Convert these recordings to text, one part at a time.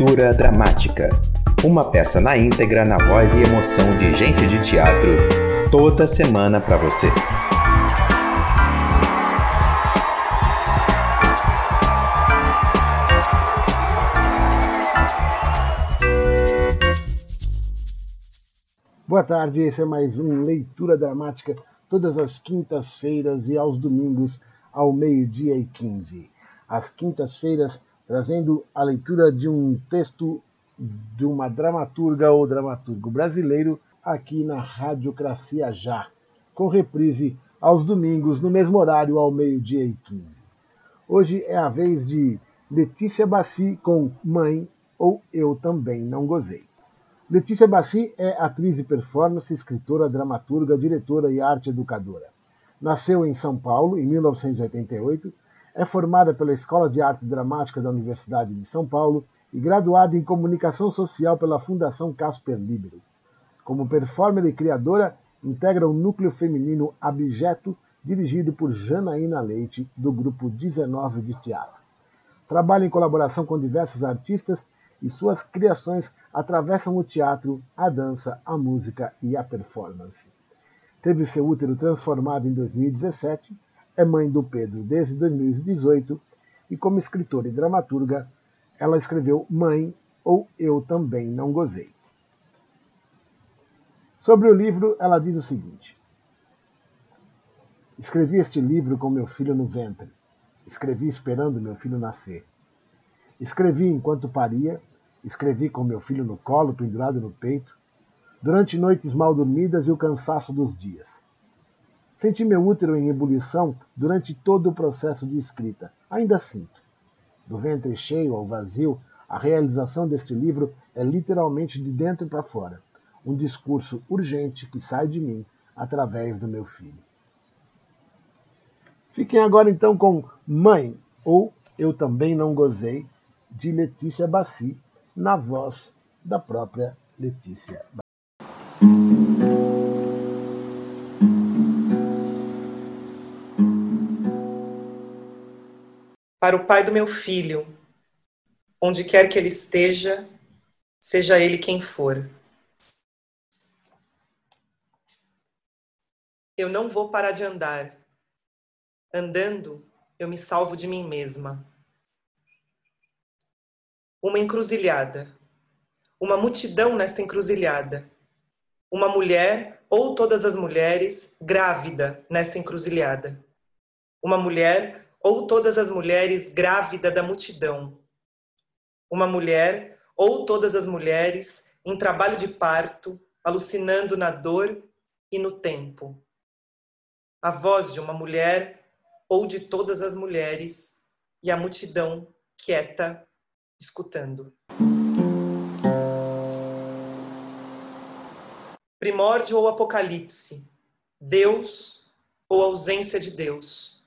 Leitura Dramática. Uma peça na íntegra na voz e emoção de gente de teatro, toda semana para você. Boa tarde, esse é mais um Leitura Dramática, todas as quintas-feiras e aos domingos, ao meio-dia e 15. Às quintas-feiras, trazendo a leitura de um texto de uma dramaturga ou dramaturgo brasileiro aqui na Radiocracia Já, com reprise aos domingos, no mesmo horário, ao meio-dia e 15. Hoje é a vez de Letícia Bassi com Mãe ou Eu Também Não Gozei. Letícia Bassi é atriz e performance, escritora, dramaturga, diretora e arte educadora. Nasceu em São Paulo em 1988 é formada pela Escola de Arte Dramática da Universidade de São Paulo e graduada em Comunicação Social pela Fundação Casper Libero. Como performer e criadora, integra o núcleo feminino Abjeto, dirigido por Janaína Leite, do grupo 19 de teatro. Trabalha em colaboração com diversos artistas e suas criações atravessam o teatro, a dança, a música e a performance. Teve seu útero transformado em 2017 é mãe do Pedro desde 2018 e, como escritora e dramaturga, ela escreveu Mãe ou Eu Também Não Gozei. Sobre o livro, ela diz o seguinte: Escrevi este livro com meu filho no ventre. Escrevi esperando meu filho nascer. Escrevi enquanto paria, escrevi com meu filho no colo, pendurado no peito, durante noites mal dormidas e o cansaço dos dias. Senti meu útero em ebulição durante todo o processo de escrita. Ainda sinto. Do ventre cheio ao vazio, a realização deste livro é literalmente de dentro para fora. Um discurso urgente que sai de mim através do meu filho. Fiquem agora então com Mãe, ou Eu Também Não Gozei, de Letícia Bassi, na voz da própria Letícia para o pai do meu filho, onde quer que ele esteja, seja ele quem for. Eu não vou parar de andar. Andando, eu me salvo de mim mesma. Uma encruzilhada. Uma multidão nesta encruzilhada. Uma mulher, ou todas as mulheres, grávida nesta encruzilhada. Uma mulher ou todas as mulheres grávida da multidão. Uma mulher ou todas as mulheres em trabalho de parto, alucinando na dor e no tempo. A voz de uma mulher ou de todas as mulheres e a multidão quieta escutando. Primórdio ou apocalipse, Deus ou ausência de Deus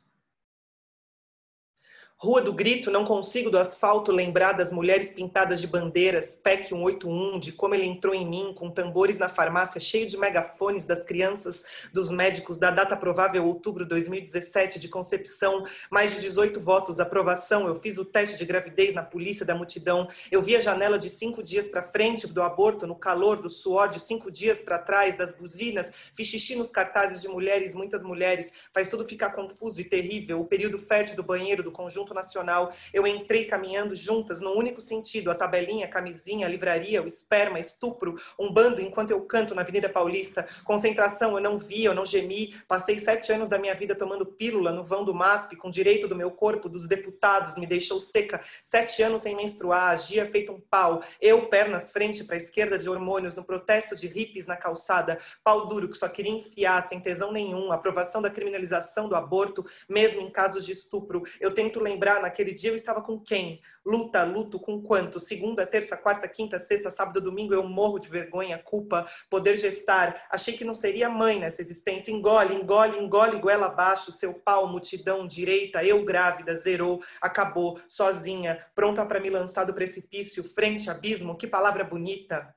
Rua do Grito, não consigo do asfalto lembrar das mulheres pintadas de bandeiras, PEC 181, de como ele entrou em mim, com tambores na farmácia, cheio de megafones das crianças, dos médicos, da data provável outubro 2017, de concepção, mais de 18 votos, aprovação. Eu fiz o teste de gravidez na polícia da multidão. Eu vi a janela de cinco dias para frente do aborto, no calor do suor de cinco dias para trás, das buzinas, fiz xixi nos cartazes de mulheres, muitas mulheres. Faz tudo ficar confuso e terrível. O período fértil do banheiro, do conjunto Nacional, eu entrei caminhando juntas no único sentido, a tabelinha, a camisinha, a livraria, o esperma, estupro, um bando enquanto eu canto na Avenida Paulista, concentração, eu não vi, eu não gemi, passei sete anos da minha vida tomando pílula no vão do MASP, com direito do meu corpo, dos deputados, me deixou seca, sete anos sem menstruar, agia feito um pau, eu, pernas frente para a esquerda de hormônios, no protesto de hippies na calçada, pau duro que só queria enfiar, sem tesão nenhum, aprovação da criminalização do aborto, mesmo em casos de estupro, eu tento lembrar lembrar, naquele dia eu estava com quem? Luta, luto com quanto? Segunda, terça, quarta, quinta, sexta, sábado, domingo, eu morro de vergonha, culpa, poder gestar. Achei que não seria mãe nessa existência. Engole, engole, engole, goela abaixo, seu pau, multidão, direita, eu grávida, zerou, acabou, sozinha, pronta para me lançar do precipício, frente, abismo, que palavra bonita.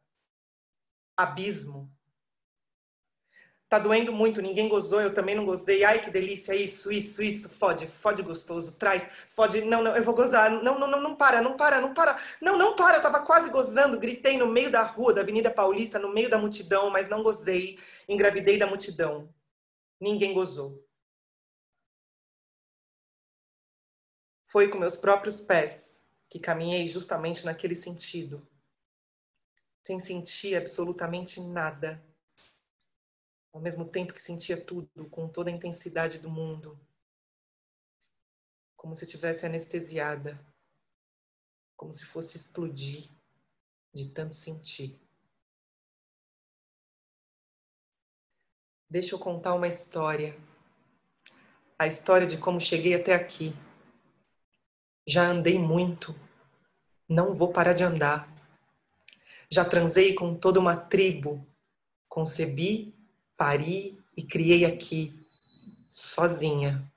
Abismo. Tá doendo muito, ninguém gozou, eu também não gozei. Ai, que delícia, isso, isso, isso. Fode, fode gostoso, traz, fode. Não, não, eu vou gozar. Não, não, não, não para, não para, não para. Não, não para, eu tava quase gozando. Gritei no meio da rua, da Avenida Paulista, no meio da multidão, mas não gozei. Engravidei da multidão. Ninguém gozou. Foi com meus próprios pés que caminhei justamente naquele sentido, sem sentir absolutamente nada ao mesmo tempo que sentia tudo com toda a intensidade do mundo, como se tivesse anestesiada, como se fosse explodir de tanto sentir. Deixa eu contar uma história. A história de como cheguei até aqui. Já andei muito, não vou parar de andar. Já transei com toda uma tribo, concebi pari e criei aqui, sozinha.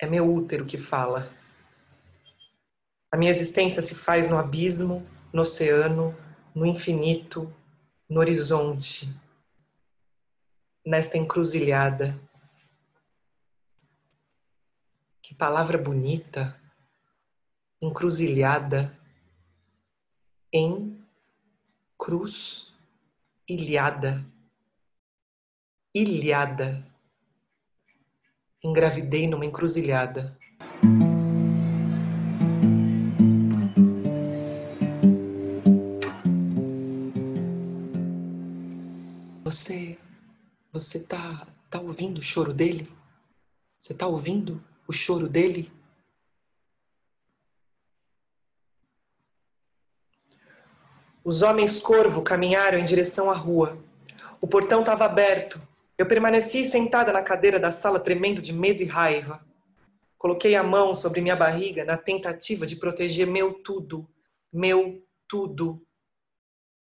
É meu útero que fala. A minha existência se faz no abismo, no oceano, no infinito, no horizonte, nesta encruzilhada. Que palavra bonita, encruzilhada, em cruz ilhada, ilhada. Engravidei numa encruzilhada. Você, você tá, tá ouvindo o choro dele? Você tá ouvindo o choro dele? Os homens corvo caminharam em direção à rua. O portão estava aberto. Eu permaneci sentada na cadeira da sala, tremendo de medo e raiva. Coloquei a mão sobre minha barriga na tentativa de proteger meu tudo, meu tudo.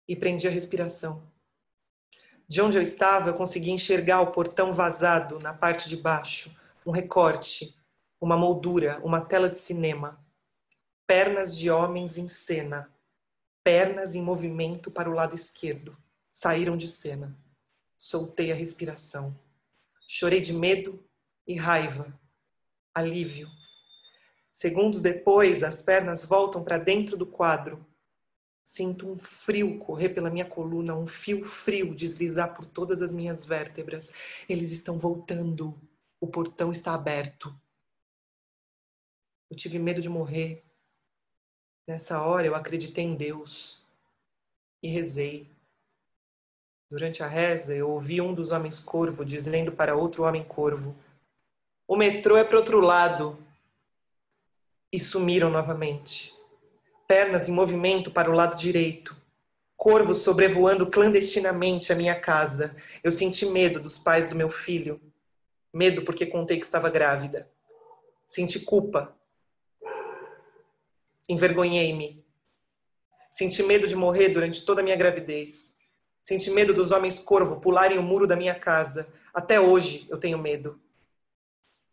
E prendi a respiração. De onde eu estava, eu consegui enxergar o portão vazado na parte de baixo, um recorte, uma moldura, uma tela de cinema. Pernas de homens em cena pernas em movimento para o lado esquerdo. Saíram de cena. Soltei a respiração. Chorei de medo e raiva. Alívio. Segundos depois, as pernas voltam para dentro do quadro. Sinto um frio correr pela minha coluna, um fio frio deslizar por todas as minhas vértebras. Eles estão voltando. O portão está aberto. Eu tive medo de morrer. Nessa hora eu acreditei em Deus e rezei. Durante a reza, eu ouvi um dos homens corvo dizendo para outro homem corvo: O metrô é para outro lado. E sumiram novamente. Pernas em movimento para o lado direito. Corvos sobrevoando clandestinamente a minha casa. Eu senti medo dos pais do meu filho. Medo porque contei que estava grávida. Senti culpa Envergonhei-me. Senti medo de morrer durante toda a minha gravidez. Senti medo dos homens corvo pularem o muro da minha casa. Até hoje eu tenho medo.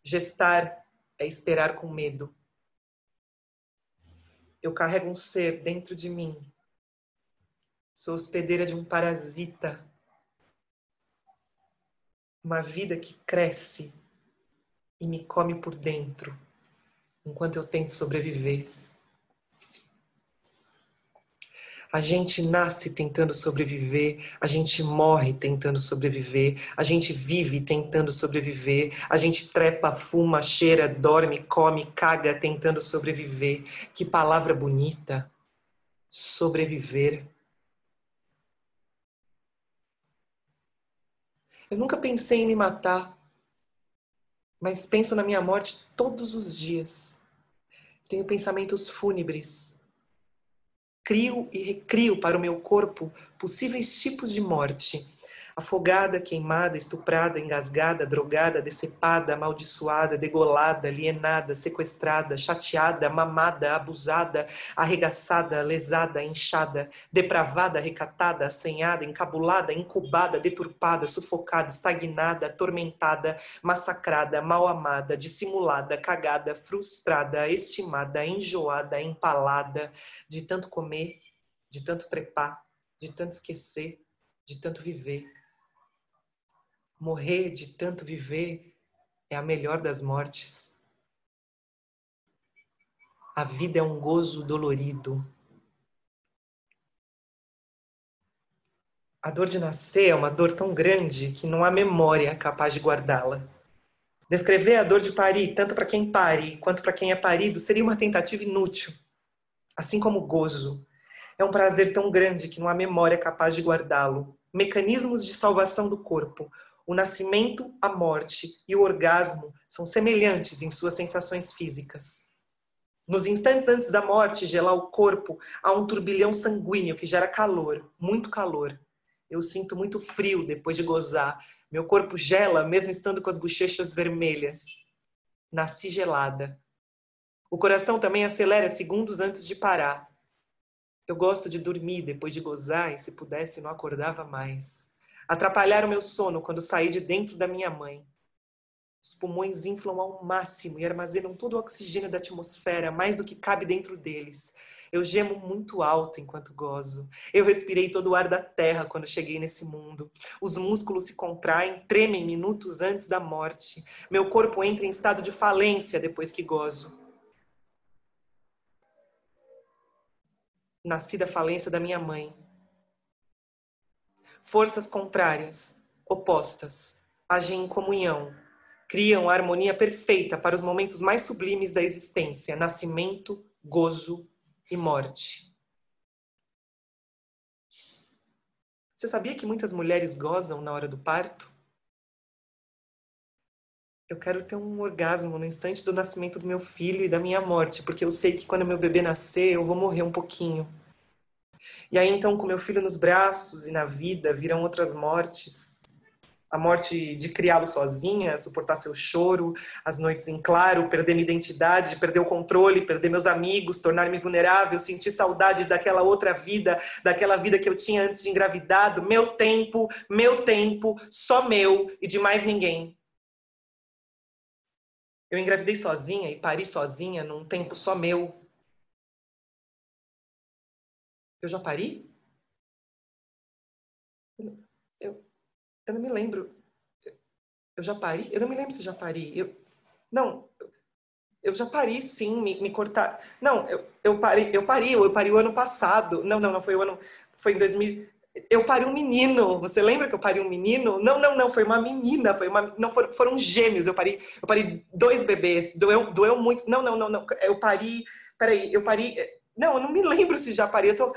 Gestar é esperar com medo. Eu carrego um ser dentro de mim. Sou hospedeira de um parasita. Uma vida que cresce e me come por dentro, enquanto eu tento sobreviver. A gente nasce tentando sobreviver, a gente morre tentando sobreviver, a gente vive tentando sobreviver, a gente trepa, fuma, cheira, dorme, come, caga tentando sobreviver. Que palavra bonita! Sobreviver. Eu nunca pensei em me matar, mas penso na minha morte todos os dias. Tenho pensamentos fúnebres crio e recrio para o meu corpo possíveis tipos de morte afogada, queimada, estuprada, engasgada, drogada, decepada, amaldiçoada, degolada, alienada, sequestrada, chateada, mamada, abusada, arregaçada, lesada, inchada, depravada, recatada, assanhada, encabulada, incubada, deturpada, sufocada, estagnada, atormentada, massacrada, mal amada, dissimulada, cagada, frustrada, estimada, enjoada, empalada, de tanto comer, de tanto trepar, de tanto esquecer, de tanto viver Morrer de tanto viver é a melhor das mortes. A vida é um gozo dolorido. A dor de nascer é uma dor tão grande que não há memória capaz de guardá-la. Descrever a dor de parir, tanto para quem pare quanto para quem é parido, seria uma tentativa inútil. Assim como o gozo. É um prazer tão grande que não há memória capaz de guardá-lo. Mecanismos de salvação do corpo, o nascimento, a morte e o orgasmo são semelhantes em suas sensações físicas. Nos instantes antes da morte, gelar o corpo, há um turbilhão sanguíneo que gera calor, muito calor. Eu sinto muito frio depois de gozar. Meu corpo gela, mesmo estando com as bochechas vermelhas. Nasci gelada. O coração também acelera segundos antes de parar. Eu gosto de dormir depois de gozar e, se pudesse, não acordava mais. Atrapalharam meu sono quando saí de dentro da minha mãe. Os pulmões inflam ao máximo e armazenam todo o oxigênio da atmosfera, mais do que cabe dentro deles. Eu gemo muito alto enquanto gozo. Eu respirei todo o ar da terra quando cheguei nesse mundo. Os músculos se contraem, tremem minutos antes da morte. Meu corpo entra em estado de falência depois que gozo. Nasci da falência da minha mãe forças contrárias, opostas, agem em comunhão, criam a harmonia perfeita para os momentos mais sublimes da existência: nascimento, gozo e morte. Você sabia que muitas mulheres gozam na hora do parto? Eu quero ter um orgasmo no instante do nascimento do meu filho e da minha morte, porque eu sei que quando meu bebê nascer, eu vou morrer um pouquinho. E aí, então, com meu filho nos braços e na vida, viram outras mortes. A morte de criá-lo sozinha, suportar seu choro, as noites em claro, perder minha identidade, perder o controle, perder meus amigos, tornar-me vulnerável, sentir saudade daquela outra vida, daquela vida que eu tinha antes de engravidado, meu tempo, meu tempo, só meu e de mais ninguém. Eu engravidei sozinha e pari sozinha num tempo só meu, eu já pari? Eu, eu, não me lembro. Eu já pari? Eu não me lembro se já pari. Eu, não, eu já pari sim, me, me cortar. Não, eu, eu pari, eu pari, eu pari o ano passado. Não, não, não foi o ano, foi em 2000. Eu pari um menino. Você lembra que eu pari um menino? Não, não, não, foi uma menina, foi uma, não foram, foram gêmeos. Eu pari, eu pari dois bebês. Doeu, doeu muito. Não, não, não, não. Eu pari, peraí, eu pari não, eu não me lembro se já parei. Eu tô...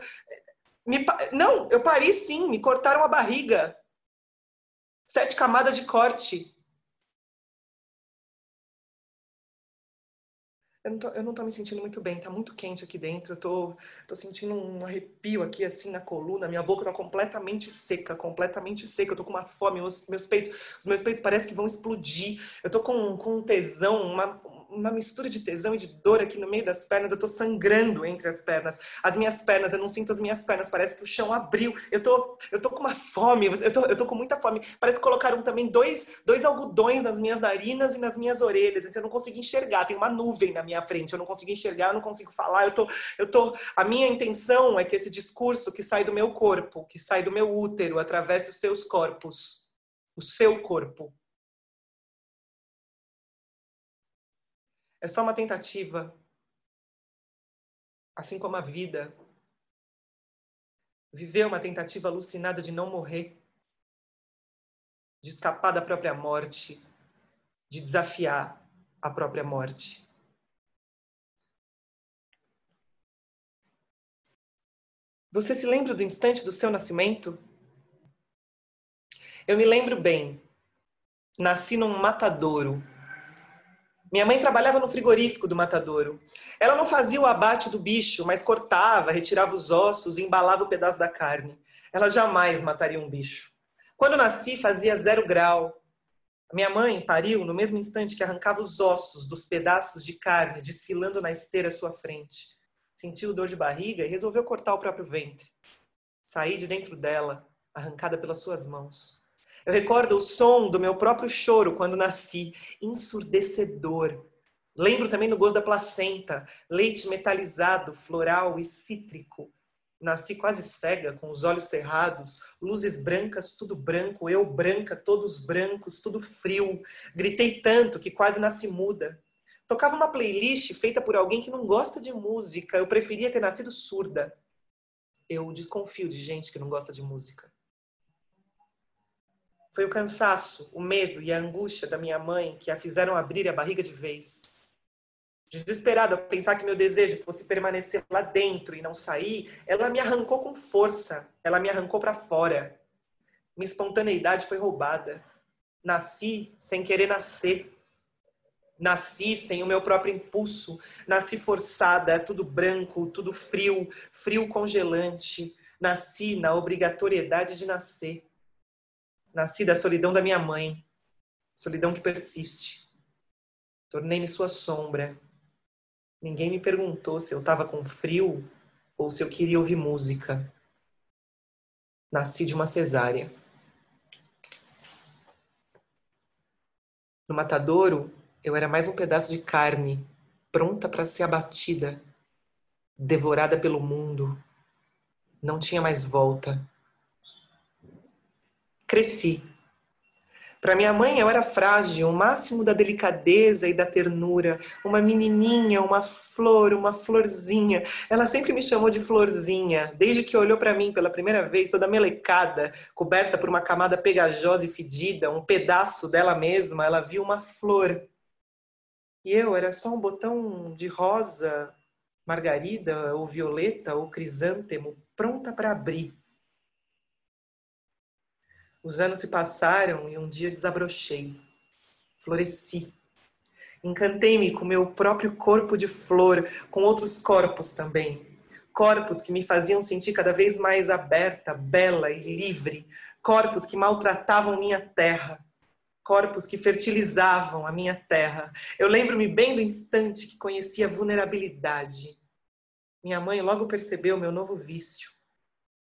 me... Não, eu parei sim, me cortaram a barriga. Sete camadas de corte. Eu não, tô, eu não tô me sentindo muito bem, tá muito quente aqui dentro. Eu tô, tô sentindo um arrepio aqui, assim, na coluna. Minha boca tá completamente seca, completamente seca. Eu tô com uma fome, meus, meus peitos, os meus peitos parecem que vão explodir. Eu tô com, com um tesão, uma, uma mistura de tesão e de dor aqui no meio das pernas. Eu tô sangrando entre as pernas. As minhas pernas, eu não sinto as minhas pernas. Parece que o chão abriu. Eu tô, eu tô com uma fome. Eu tô, eu tô com muita fome. Parece que colocaram também dois, dois algodões nas minhas narinas e nas minhas orelhas. Então eu não consigo enxergar. Tem uma nuvem na minha frente. Eu não consigo enxergar, eu não consigo falar. Eu tô, eu tô. A minha intenção é que esse discurso que sai do meu corpo, que sai do meu útero, atravesse os seus corpos, o seu corpo, É só uma tentativa. Assim como a vida. Viver uma tentativa alucinada de não morrer, de escapar da própria morte, de desafiar a própria morte. Você se lembra do instante do seu nascimento? Eu me lembro bem. Nasci num matadouro, minha mãe trabalhava no frigorífico do matadouro. Ela não fazia o abate do bicho, mas cortava, retirava os ossos e embalava o pedaço da carne. Ela jamais mataria um bicho. Quando nasci, fazia zero grau. Minha mãe pariu no mesmo instante que arrancava os ossos dos pedaços de carne desfilando na esteira à sua frente. Sentiu dor de barriga e resolveu cortar o próprio ventre. Saí de dentro dela, arrancada pelas suas mãos. Eu recordo o som do meu próprio choro quando nasci, ensurdecedor. Lembro também do gosto da placenta, leite metalizado, floral e cítrico. Nasci quase cega, com os olhos cerrados, luzes brancas, tudo branco, eu branca, todos brancos, tudo frio. Gritei tanto que quase nasci muda. Tocava uma playlist feita por alguém que não gosta de música. Eu preferia ter nascido surda. Eu desconfio de gente que não gosta de música. Foi o cansaço, o medo e a angústia da minha mãe que a fizeram abrir a barriga de vez. Desesperada a pensar que meu desejo fosse permanecer lá dentro e não sair, ela me arrancou com força, ela me arrancou para fora. Minha espontaneidade foi roubada. Nasci sem querer nascer. Nasci sem o meu próprio impulso. Nasci forçada, tudo branco, tudo frio, frio congelante. Nasci na obrigatoriedade de nascer. Nasci da solidão da minha mãe, solidão que persiste. Tornei-me sua sombra, Ninguém me perguntou se eu estava com frio ou se eu queria ouvir música. Nasci de uma cesárea. No matadouro, eu era mais um pedaço de carne, pronta para ser abatida, devorada pelo mundo. Não tinha mais volta. Cresci para minha mãe, eu era frágil, o máximo da delicadeza e da ternura. Uma menininha, uma flor, uma florzinha. Ela sempre me chamou de florzinha, desde que olhou para mim pela primeira vez, toda melecada, coberta por uma camada pegajosa e fedida, um pedaço dela mesma. Ela viu uma flor. E eu era só um botão de rosa, margarida, ou violeta, ou crisântemo, pronta para abrir os anos se passaram e um dia desabrochei. Floresci. Encantei-me com meu próprio corpo de flor, com outros corpos também. Corpos que me faziam sentir cada vez mais aberta, bela e livre. Corpos que maltratavam minha terra. Corpos que fertilizavam a minha terra. Eu lembro-me bem do instante que conheci a vulnerabilidade. Minha mãe logo percebeu meu novo vício.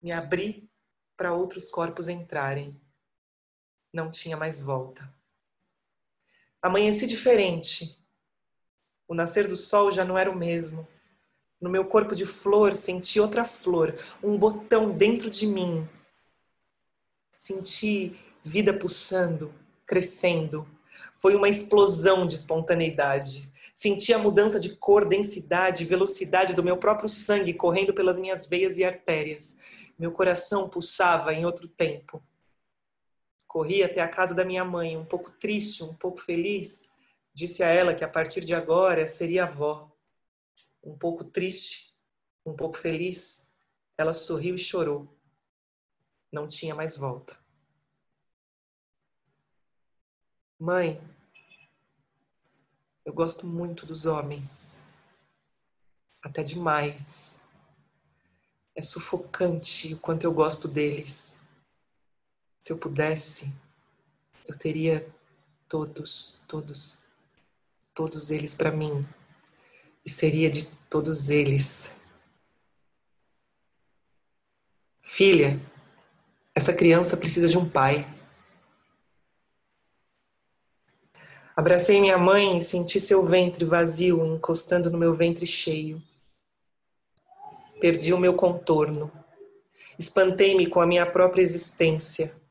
Me abri para outros corpos entrarem não tinha mais volta. Amanheci diferente. O nascer do sol já não era o mesmo. No meu corpo de flor senti outra flor, um botão dentro de mim. Senti vida pulsando, crescendo. Foi uma explosão de espontaneidade. Senti a mudança de cor, densidade, velocidade do meu próprio sangue correndo pelas minhas veias e artérias. Meu coração pulsava em outro tempo. Corri até a casa da minha mãe, um pouco triste, um pouco feliz. Disse a ela que a partir de agora seria avó. Um pouco triste, um pouco feliz, ela sorriu e chorou. Não tinha mais volta. Mãe, eu gosto muito dos homens. Até demais. É sufocante o quanto eu gosto deles. Se eu pudesse, eu teria todos, todos, todos eles para mim e seria de todos eles. Filha, essa criança precisa de um pai. Abracei minha mãe e senti seu ventre vazio encostando no meu ventre cheio. Perdi o meu contorno. Espantei-me com a minha própria existência.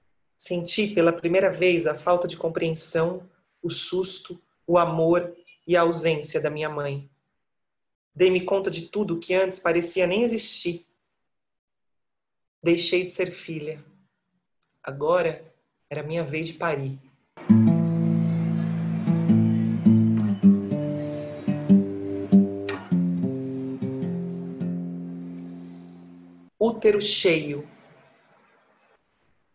Senti pela primeira vez a falta de compreensão, o susto, o amor e a ausência da minha mãe. Dei-me conta de tudo que antes parecia nem existir. Deixei de ser filha. Agora era minha vez de parir. Útero cheio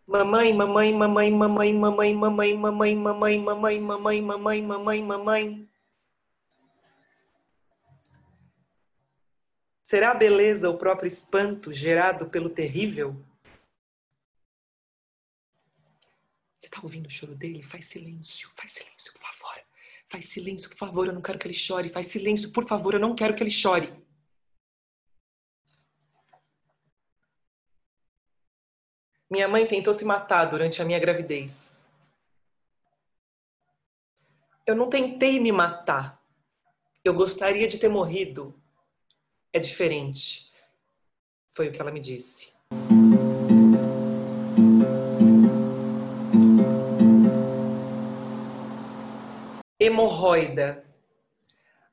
Mamãe, mamãe, mamãe, mamãe, mamãe, mamãe, mamãe, mamãe, mamãe, mamãe, mamãe, mamãe, mamãe. Será a beleza o próprio espanto gerado pelo terrível? Você está ouvindo o choro dele? Faz silêncio, faz silêncio, por favor. Faz silêncio, por favor, eu não quero que ele chore. Faz silêncio, por favor, eu não quero que ele chore. Minha mãe tentou se matar durante a minha gravidez. Eu não tentei me matar. Eu gostaria de ter morrido. É diferente. Foi o que ela me disse. Hemorroida.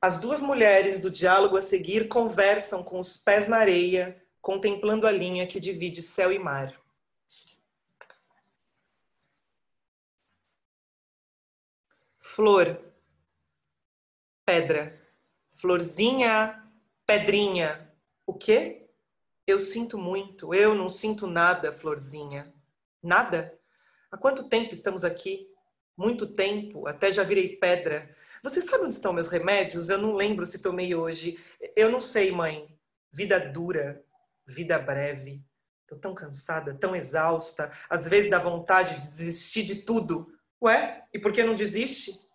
As duas mulheres do diálogo a seguir conversam com os pés na areia, contemplando a linha que divide céu e mar. Flor. Pedra. Florzinha, pedrinha. O quê? Eu sinto muito. Eu não sinto nada, florzinha. Nada? Há quanto tempo estamos aqui? Muito tempo, até já virei pedra. Você sabe onde estão meus remédios? Eu não lembro se tomei hoje. Eu não sei, mãe. Vida dura, vida breve. Tô tão cansada, tão exausta. Às vezes dá vontade de desistir de tudo. Ué, e por que não desiste?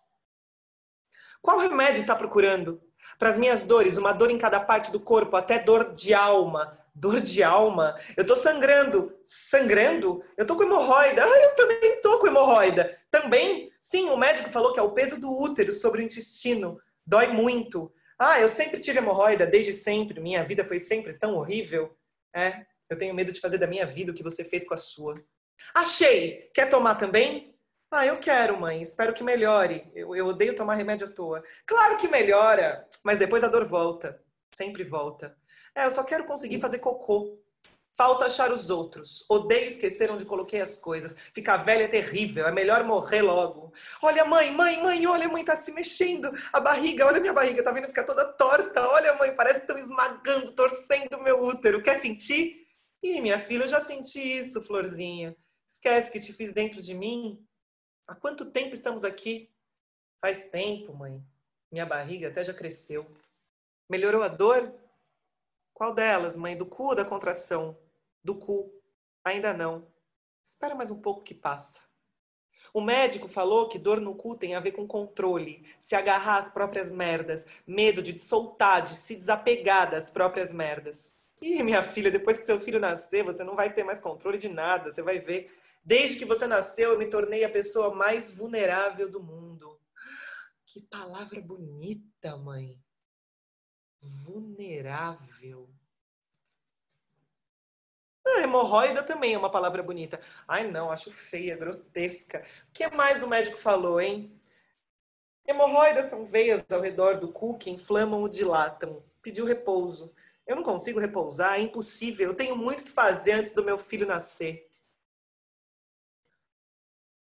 Qual remédio está procurando? Para as minhas dores, uma dor em cada parte do corpo, até dor de alma. Dor de alma? Eu tô sangrando. Sangrando? Eu tô com hemorroida. Ah, eu também tô com hemorroida. Também? Sim, o médico falou que é o peso do útero sobre o intestino. Dói muito. Ah, eu sempre tive hemorroida, desde sempre. Minha vida foi sempre tão horrível. É, eu tenho medo de fazer da minha vida o que você fez com a sua. Achei! Quer tomar também? Ah, eu quero, mãe. Espero que melhore. Eu, eu odeio tomar remédio à toa. Claro que melhora, mas depois a dor volta. Sempre volta. É, eu só quero conseguir fazer cocô. Falta achar os outros. Odeio esquecer onde coloquei as coisas. Ficar velha é terrível. É melhor morrer logo. Olha, mãe, mãe, mãe, olha, mãe, tá se mexendo. A barriga, olha minha barriga, tá vendo ficar toda torta. Olha, mãe, parece que estão esmagando, torcendo meu útero. Quer sentir? Ih, minha filha, eu já senti isso, florzinha. Esquece que te fiz dentro de mim Há quanto tempo estamos aqui? Faz tempo, mãe. Minha barriga até já cresceu. Melhorou a dor? Qual delas, mãe? Do cu ou da contração? Do cu. Ainda não. Espera mais um pouco que passa. O médico falou que dor no cu tem a ver com controle, se agarrar às próprias merdas, medo de soltar, de se desapegar das próprias merdas. Ih, minha filha, depois que seu filho nascer, você não vai ter mais controle de nada, você vai ver. Desde que você nasceu, eu me tornei a pessoa mais vulnerável do mundo. Que palavra bonita, mãe. Vulnerável. Ah, hemorroida também é uma palavra bonita. Ai, não, acho feia, grotesca. O que mais o médico falou, hein? Hemorroidas são veias ao redor do cu que inflamam ou dilatam. Pediu repouso. Eu não consigo repousar, é impossível. Eu tenho muito que fazer antes do meu filho nascer.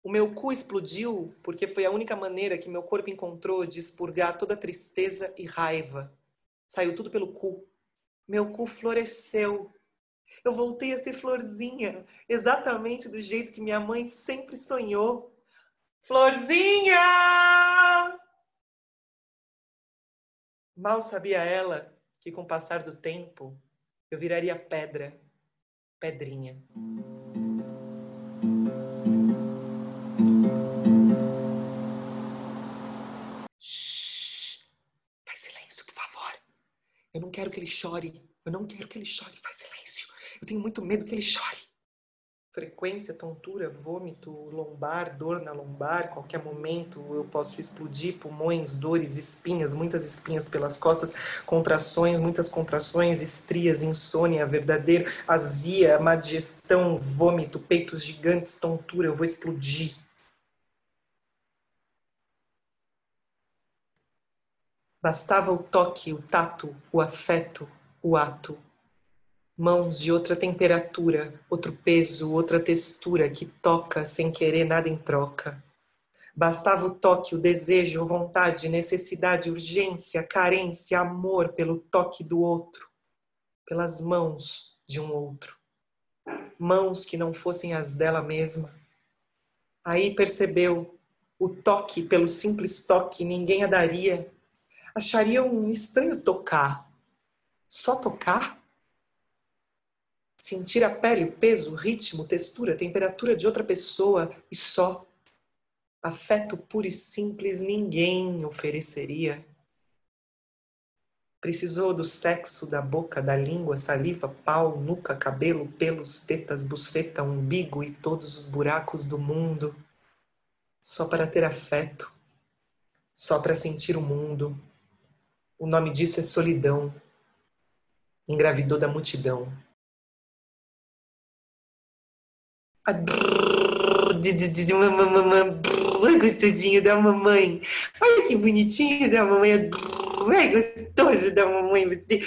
O meu cu explodiu porque foi a única maneira que meu corpo encontrou de expurgar toda tristeza e raiva. Saiu tudo pelo cu. Meu cu floresceu. Eu voltei a ser florzinha, exatamente do jeito que minha mãe sempre sonhou. Florzinha! Mal sabia ela que com o passar do tempo eu viraria pedra, pedrinha. Eu não quero que ele chore. Eu não quero que ele chore. Faz silêncio. Eu tenho muito medo que ele chore. Frequência, tontura, vômito, lombar, dor na lombar. Qualquer momento eu posso explodir. Pulmões, dores, espinhas, muitas espinhas pelas costas, contrações, muitas contrações, estrias, insônia, verdadeiro, azia, má digestão, vômito, peitos gigantes, tontura. Eu vou explodir. Bastava o toque, o tato, o afeto, o ato. Mãos de outra temperatura, outro peso, outra textura que toca sem querer nada em troca. Bastava o toque, o desejo, vontade, necessidade, urgência, carência, amor pelo toque do outro, pelas mãos de um outro. Mãos que não fossem as dela mesma. Aí percebeu o toque, pelo simples toque, ninguém a daria achariam estranho tocar. Só tocar? Sentir a pele, o peso, o ritmo, textura, temperatura de outra pessoa e só. Afeto puro e simples ninguém ofereceria. Precisou do sexo, da boca, da língua, saliva, pau, nuca, cabelo, pelos, tetas, buceta, umbigo e todos os buracos do mundo. Só para ter afeto. Só para sentir o mundo. O nome disso é solidão. Engravidou da multidão. Ai, gostosinho da mamãe. Ai, que bonitinho da mamãe. Ai, gostoso da mamãe. Você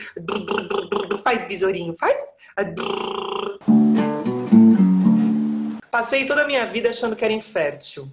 faz besourinho, faz. Passei toda a minha vida achando que era infértil.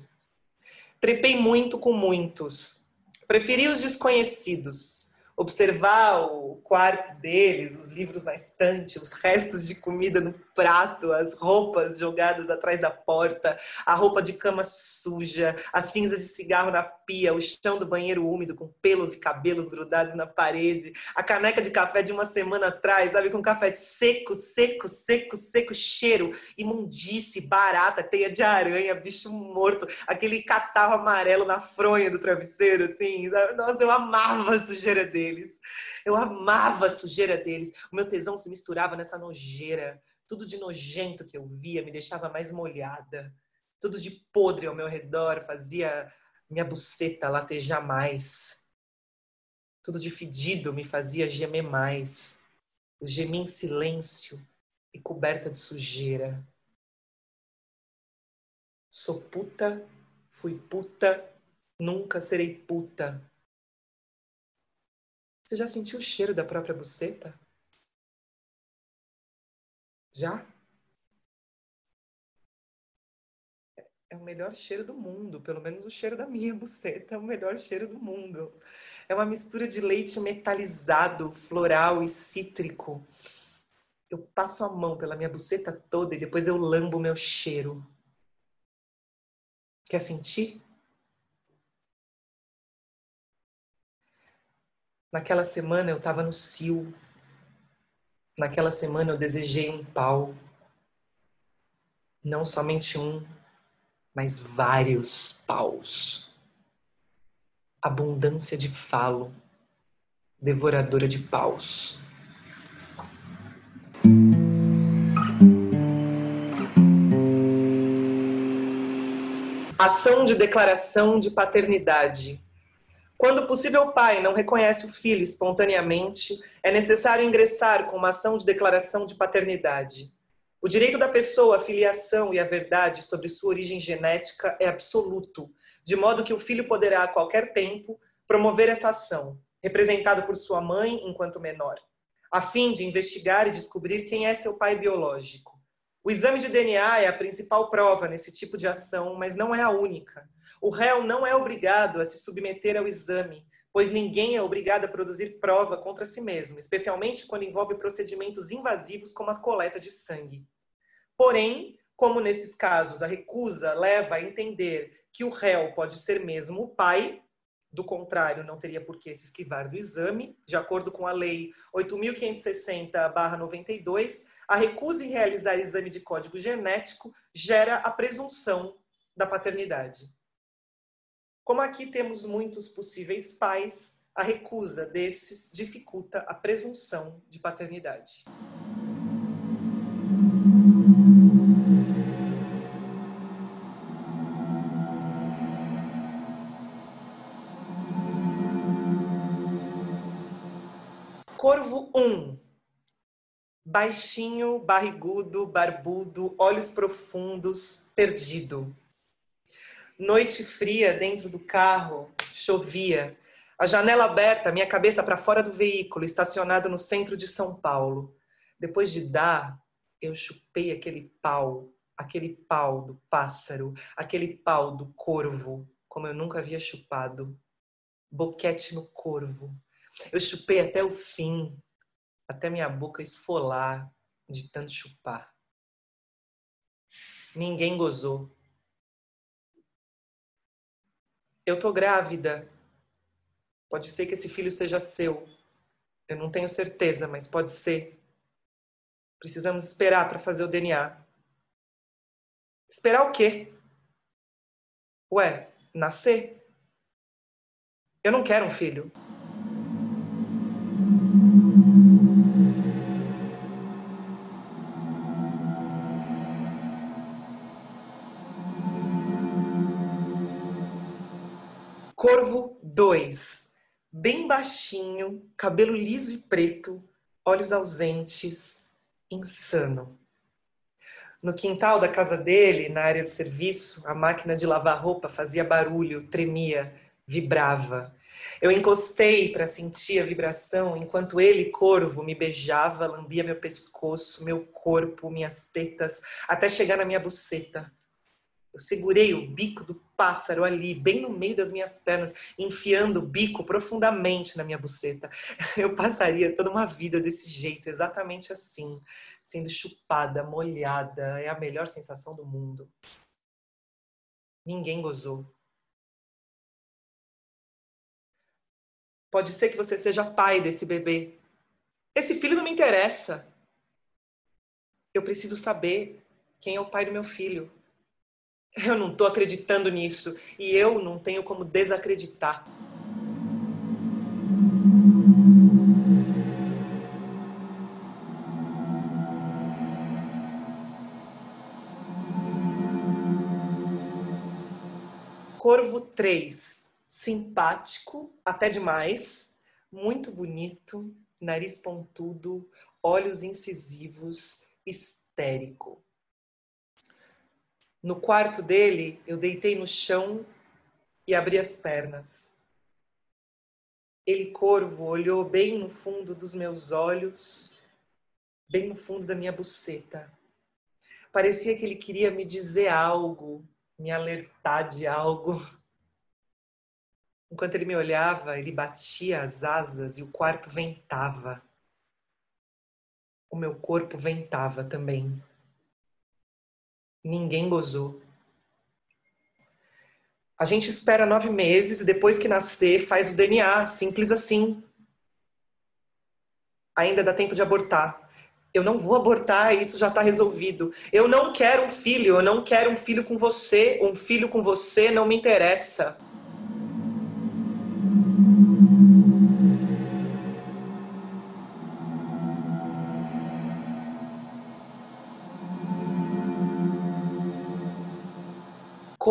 Trepei muito com muitos. Preferi os desconhecidos observar o quarto deles, os livros na estante, os restos de comida no prato, as roupas jogadas atrás da porta, a roupa de cama suja, a cinza de cigarro na pia, o chão do banheiro úmido com pelos e cabelos grudados na parede, a caneca de café de uma semana atrás, sabe, com café seco, seco, seco, seco, cheiro, imundice, barata, teia de aranha, bicho morto, aquele catarro amarelo na fronha do travesseiro, assim, nossa, eu amava a sujeira dele deles. Eu amava a sujeira deles. O meu tesão se misturava nessa nojeira. Tudo de nojento que eu via me deixava mais molhada. Tudo de podre ao meu redor fazia minha buceta latejar mais. Tudo de fedido me fazia gemer mais. Eu gemi em silêncio e coberta de sujeira. Sou puta, fui puta, nunca serei puta. Você já sentiu o cheiro da própria buceta? Já? É o melhor cheiro do mundo, pelo menos o cheiro da minha buceta é o melhor cheiro do mundo. É uma mistura de leite metalizado, floral e cítrico. Eu passo a mão pela minha buceta toda e depois eu lambo o meu cheiro. Quer sentir? Naquela semana eu estava no cio. Naquela semana eu desejei um pau. Não somente um, mas vários paus. Abundância de falo, devoradora de paus. Ação de declaração de paternidade quando o possível pai não reconhece o filho espontaneamente, é necessário ingressar com uma ação de declaração de paternidade. O direito da pessoa à filiação e à verdade sobre sua origem genética é absoluto, de modo que o filho poderá, a qualquer tempo, promover essa ação, representado por sua mãe enquanto menor, a fim de investigar e descobrir quem é seu pai biológico. O exame de DNA é a principal prova nesse tipo de ação, mas não é a única. O réu não é obrigado a se submeter ao exame, pois ninguém é obrigado a produzir prova contra si mesmo, especialmente quando envolve procedimentos invasivos como a coleta de sangue. Porém, como nesses casos a recusa leva a entender que o réu pode ser mesmo o pai, do contrário, não teria por que se esquivar do exame, de acordo com a Lei 8.560-92, a recusa em realizar exame de código genético gera a presunção da paternidade. Como aqui temos muitos possíveis pais, a recusa desses dificulta a presunção de paternidade. Corvo 1. Baixinho, barrigudo, barbudo, olhos profundos, perdido. Noite fria dentro do carro, chovia. A janela aberta, minha cabeça para fora do veículo, estacionado no centro de São Paulo. Depois de dar, eu chupei aquele pau, aquele pau do pássaro, aquele pau do corvo, como eu nunca havia chupado. Boquete no corvo. Eu chupei até o fim, até minha boca esfolar de tanto chupar. Ninguém gozou. Eu tô grávida. Pode ser que esse filho seja seu. Eu não tenho certeza, mas pode ser. Precisamos esperar para fazer o DNA. Esperar o quê? Ué, nascer? Eu não quero um filho. Corvo 2. Bem baixinho, cabelo liso e preto, olhos ausentes, insano. No quintal da casa dele, na área de serviço, a máquina de lavar roupa fazia barulho, tremia, vibrava. Eu encostei para sentir a vibração enquanto ele, corvo, me beijava, lambia meu pescoço, meu corpo, minhas tetas, até chegar na minha buceta. Eu segurei o bico do pássaro ali, bem no meio das minhas pernas, enfiando o bico profundamente na minha buceta. Eu passaria toda uma vida desse jeito, exatamente assim, sendo chupada, molhada. É a melhor sensação do mundo. Ninguém gozou. Pode ser que você seja pai desse bebê. Esse filho não me interessa. Eu preciso saber quem é o pai do meu filho. Eu não estou acreditando nisso e eu não tenho como desacreditar. Corvo 3, simpático, até demais, muito bonito, nariz pontudo, olhos incisivos, histérico. No quarto dele, eu deitei no chão e abri as pernas. Ele, corvo, olhou bem no fundo dos meus olhos, bem no fundo da minha buceta. Parecia que ele queria me dizer algo, me alertar de algo. Enquanto ele me olhava, ele batia as asas e o quarto ventava. O meu corpo ventava também. Ninguém gozou. A gente espera nove meses e depois que nascer faz o DNA, simples assim. Ainda dá tempo de abortar. Eu não vou abortar, isso já está resolvido. Eu não quero um filho, eu não quero um filho com você. Um filho com você não me interessa.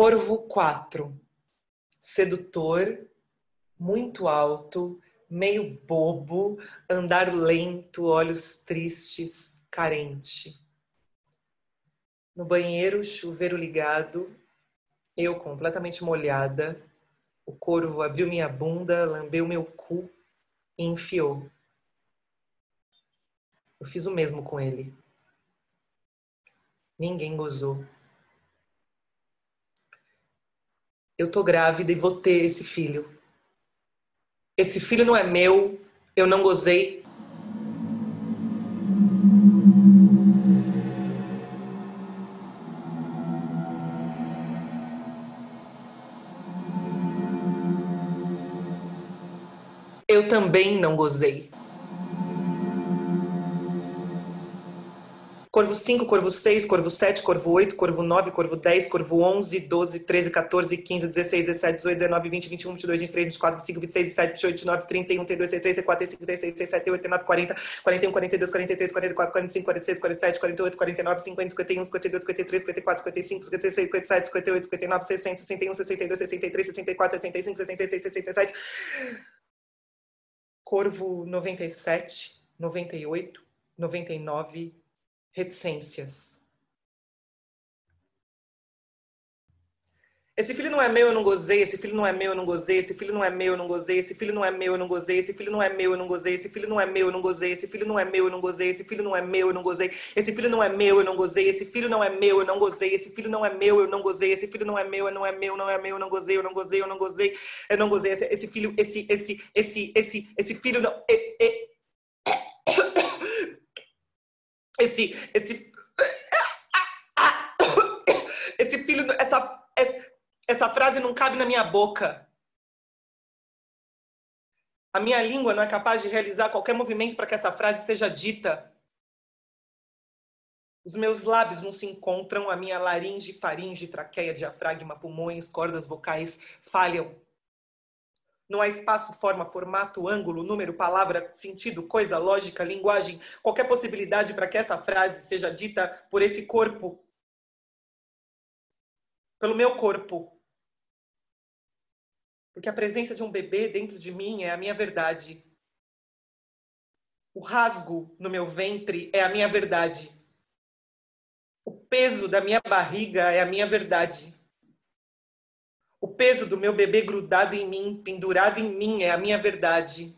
Corvo 4. Sedutor, muito alto, meio bobo, andar lento, olhos tristes, carente. No banheiro, chuveiro ligado, eu completamente molhada. O corvo abriu minha bunda, lambeu meu cu e enfiou. Eu fiz o mesmo com ele. Ninguém gozou. Eu tô grávida e vou ter esse filho. Esse filho não é meu, eu não gozei. Eu também não gozei. Corvo 5, Corvo 6, Corvo 7, Corvo 8, Corvo 9, Corvo 10, Corvo 11, 12, 13, 14, 15, 16, 17, 18, 19, 20, 21, 22, 23, 24, 25, 26, 27, 28, 29, 31, 32, 33, 34, 35, 36, 37, 38, 39, 40, 41, 42, 43, 44, 45, 46, 47, 48, 49, 50, 51, 52, 53, 54, 55, 56, 57, 58, 59, 60, 61, 62, 63, 64, 65, 66, 67. Corvo 97, 98, 99, reticências. Esse filho não é meu, eu não gozei. Esse filho não é meu, eu não gozei. Esse filho não é meu, eu não gozei. Esse filho não é meu, eu não gozei. Esse filho não é meu, eu não gozei. Esse filho não é meu, eu não gozei. Esse filho não é meu, eu não gozei. Esse filho não é meu, eu não gozei. Esse filho não é meu, eu não gozei. Esse filho não é meu, eu não gozei. Esse filho não é meu, eu não gozei. Esse filho não é meu, não é meu, não é meu, eu não gozei, eu não gozei, eu não gozei. Eu não gozei. Esse filho, esse esse esse esse esse filho não esse esse esse filho, essa, essa frase não cabe na minha boca. A minha língua não é capaz de realizar qualquer movimento para que essa frase seja dita. Os meus lábios não se encontram, a minha laringe, faringe, traqueia, diafragma, pulmões, cordas vocais falham. Não há espaço, forma, formato, ângulo, número, palavra, sentido, coisa, lógica, linguagem, qualquer possibilidade para que essa frase seja dita por esse corpo pelo meu corpo. Porque a presença de um bebê dentro de mim é a minha verdade. O rasgo no meu ventre é a minha verdade. O peso da minha barriga é a minha verdade. O peso do meu bebê grudado em mim, pendurado em mim, é a minha verdade.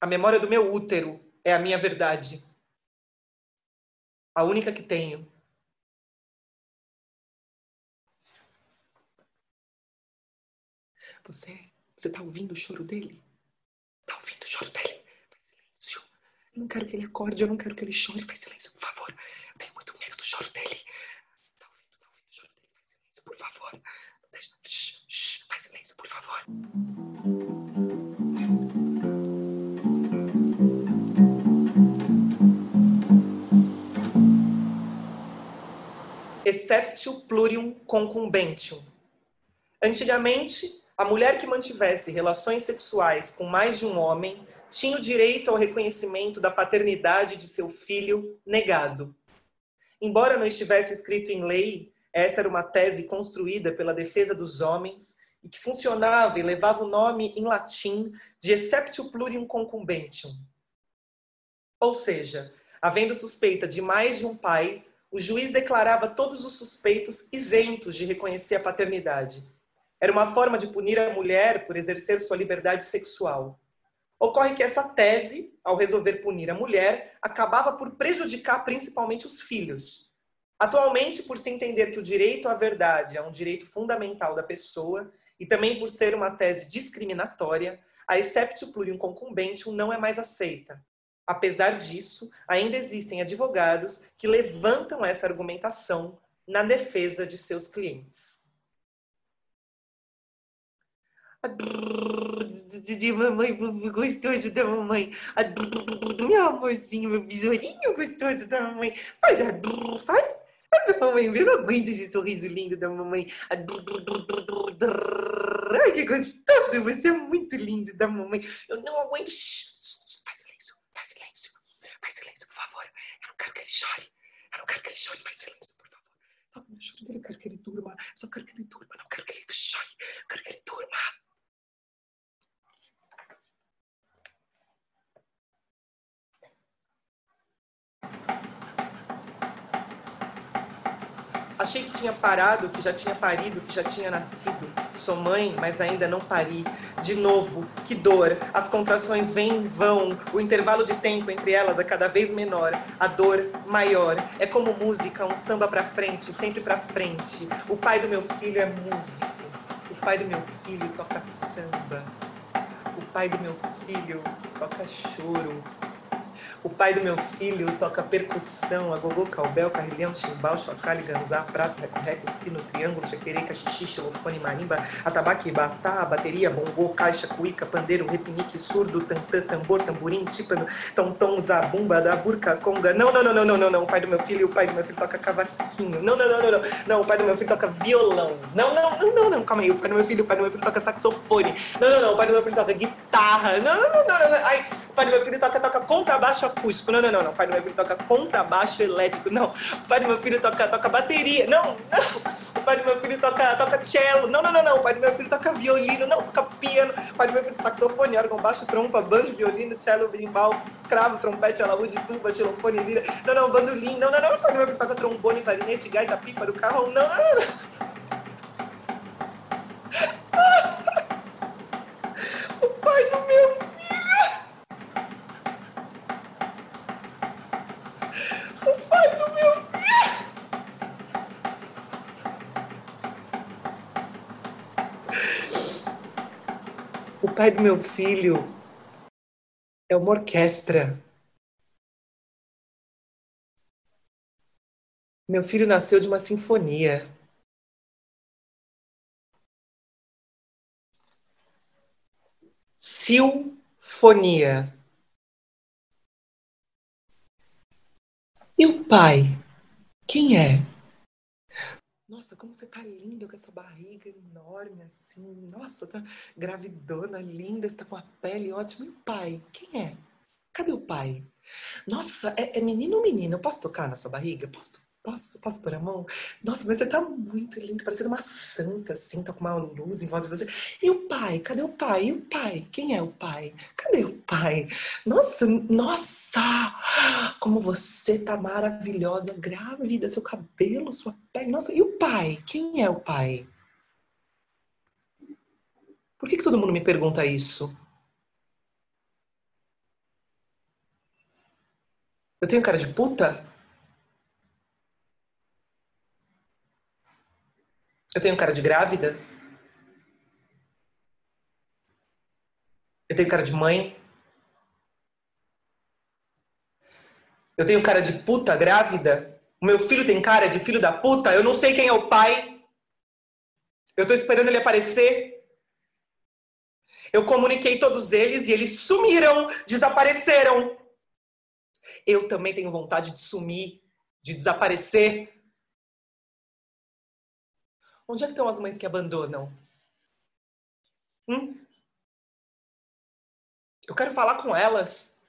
A memória do meu útero é a minha verdade. A única que tenho. Você, você tá ouvindo o choro dele? Tá ouvindo o choro dele? Faz silêncio. Eu não quero que ele acorde, eu não quero que ele chore. Faz silêncio, por favor. Eu tenho muito medo do choro dele. Tá ouvindo, tá ouvindo o choro dele? Faz silêncio, por favor. Deixa, shh, shh, faz silêncio, por favor. exceptio plurium concumbentium. Antigamente, a mulher que mantivesse relações sexuais com mais de um homem tinha o direito ao reconhecimento da paternidade de seu filho negado. Embora não estivesse escrito em lei, essa era uma tese construída pela defesa dos homens e que funcionava e levava o nome em latim de exceptio plurium concumbentium. Ou seja, havendo suspeita de mais de um pai, o juiz declarava todos os suspeitos isentos de reconhecer a paternidade. Era uma forma de punir a mulher por exercer sua liberdade sexual. Ocorre que essa tese, ao resolver punir a mulher, acabava por prejudicar principalmente os filhos. Atualmente, por se entender que o direito à verdade é um direito fundamental da pessoa, e também por ser uma tese discriminatória, a exceptio plurium concumbentium não é mais aceita. Apesar disso, ainda existem advogados que levantam essa argumentação na defesa de seus clientes. Gostoso da mamãe. Meu amorzinho, meu besourinho gostoso da mamãe. Faz, faz. Faz pra mamãe. Eu não aguento esse sorriso lindo da mamãe. Ai, que gostoso. Você é muito lindo da mamãe. Eu não aguento. quero que ele chore. Eu não quero que ele chore. Faz silêncio, por favor. Tá vendo o choro dele? Eu quero que ele durma. Só quero que ele durma. Não quero que ele chore. Eu quero que ele durma. Achei que tinha parado, que já tinha parido, que já tinha nascido. Sou mãe, mas ainda não pari. De novo, que dor. As contrações vêm e vão. O intervalo de tempo entre elas é cada vez menor. A dor maior. É como música, um samba pra frente, sempre pra frente. O pai do meu filho é músico. O pai do meu filho toca samba. O pai do meu filho toca choro. O pai do meu filho toca percussão, agogô, calbel, carrilhão, chimbal, chocalho, ganzá, prato, reco, sino, triângulo, chequereca, xixi, xilofone, marimba, atabaque, batá, bateria, bongô, caixa, cuíca, pandeiro, repinique, surdo, tantã, tambor, tamborim, tímpano, tom-tom, zabumba, da burca, conga. Não, não, não, não, não, não, não. O pai do meu filho, o pai do meu filho toca cavaquinho. Não, não, não, não, não. Não, o pai do meu filho toca violão. Não, não, não, não, não. Calma aí. O pai do meu filho, o pai do meu filho toca saxofone. Não, não, não. O pai do meu filho toca guitarra. Não, não, não, não, não. Ai, o pai do meu filho toca, toca contrabaixo acústico. Não, não, não, não. O pai do meu filho toca contrabaixo elétrico. Não. O pai do meu filho toca, toca bateria. Não, não. O pai do meu filho toca, toca cello. Não, não, não, não. O pai do meu filho toca violino. Não, toca piano. O pai do meu filho saxofone, órgão, baixo, trompa, banjo, violino, cello, brimbal, cravo, trompete, alaúde, tuba, xilofone, lira. Não, não, bandolim. Não, não, não. O pai do meu filho toca trombone, clarinete, gaita, pífaro, carro. Não, não, não. O pai do meu pai do meu filho é uma orquestra. Meu filho nasceu de uma sinfonia. Silfonia. E o pai? Quem é? Nossa, como você tá linda com essa barriga enorme assim. Nossa, tá gravidona, linda, está com a pele ótima. E o pai? Quem é? Cadê o pai? Nossa, é, é menino ou menina? Eu posso tocar na sua barriga? Posso? Posso, posso pôr a mão? Nossa, mas você tá muito linda, parecendo uma santa, assim, tá com uma luz em volta de você. E o pai? Cadê o pai? E o pai? Quem é o pai? Cadê o pai? Nossa, nossa! Como você tá maravilhosa, grávida, seu cabelo, sua pele. Nossa, e o pai? Quem é o pai? Por que, que todo mundo me pergunta isso? Eu tenho cara de puta? Eu tenho cara de grávida? Eu tenho cara de mãe? Eu tenho cara de puta grávida? O meu filho tem cara de filho da puta? Eu não sei quem é o pai. Eu tô esperando ele aparecer. Eu comuniquei todos eles e eles sumiram, desapareceram. Eu também tenho vontade de sumir, de desaparecer. Onde é que estão as mães que abandonam? Hum? Eu quero falar com elas.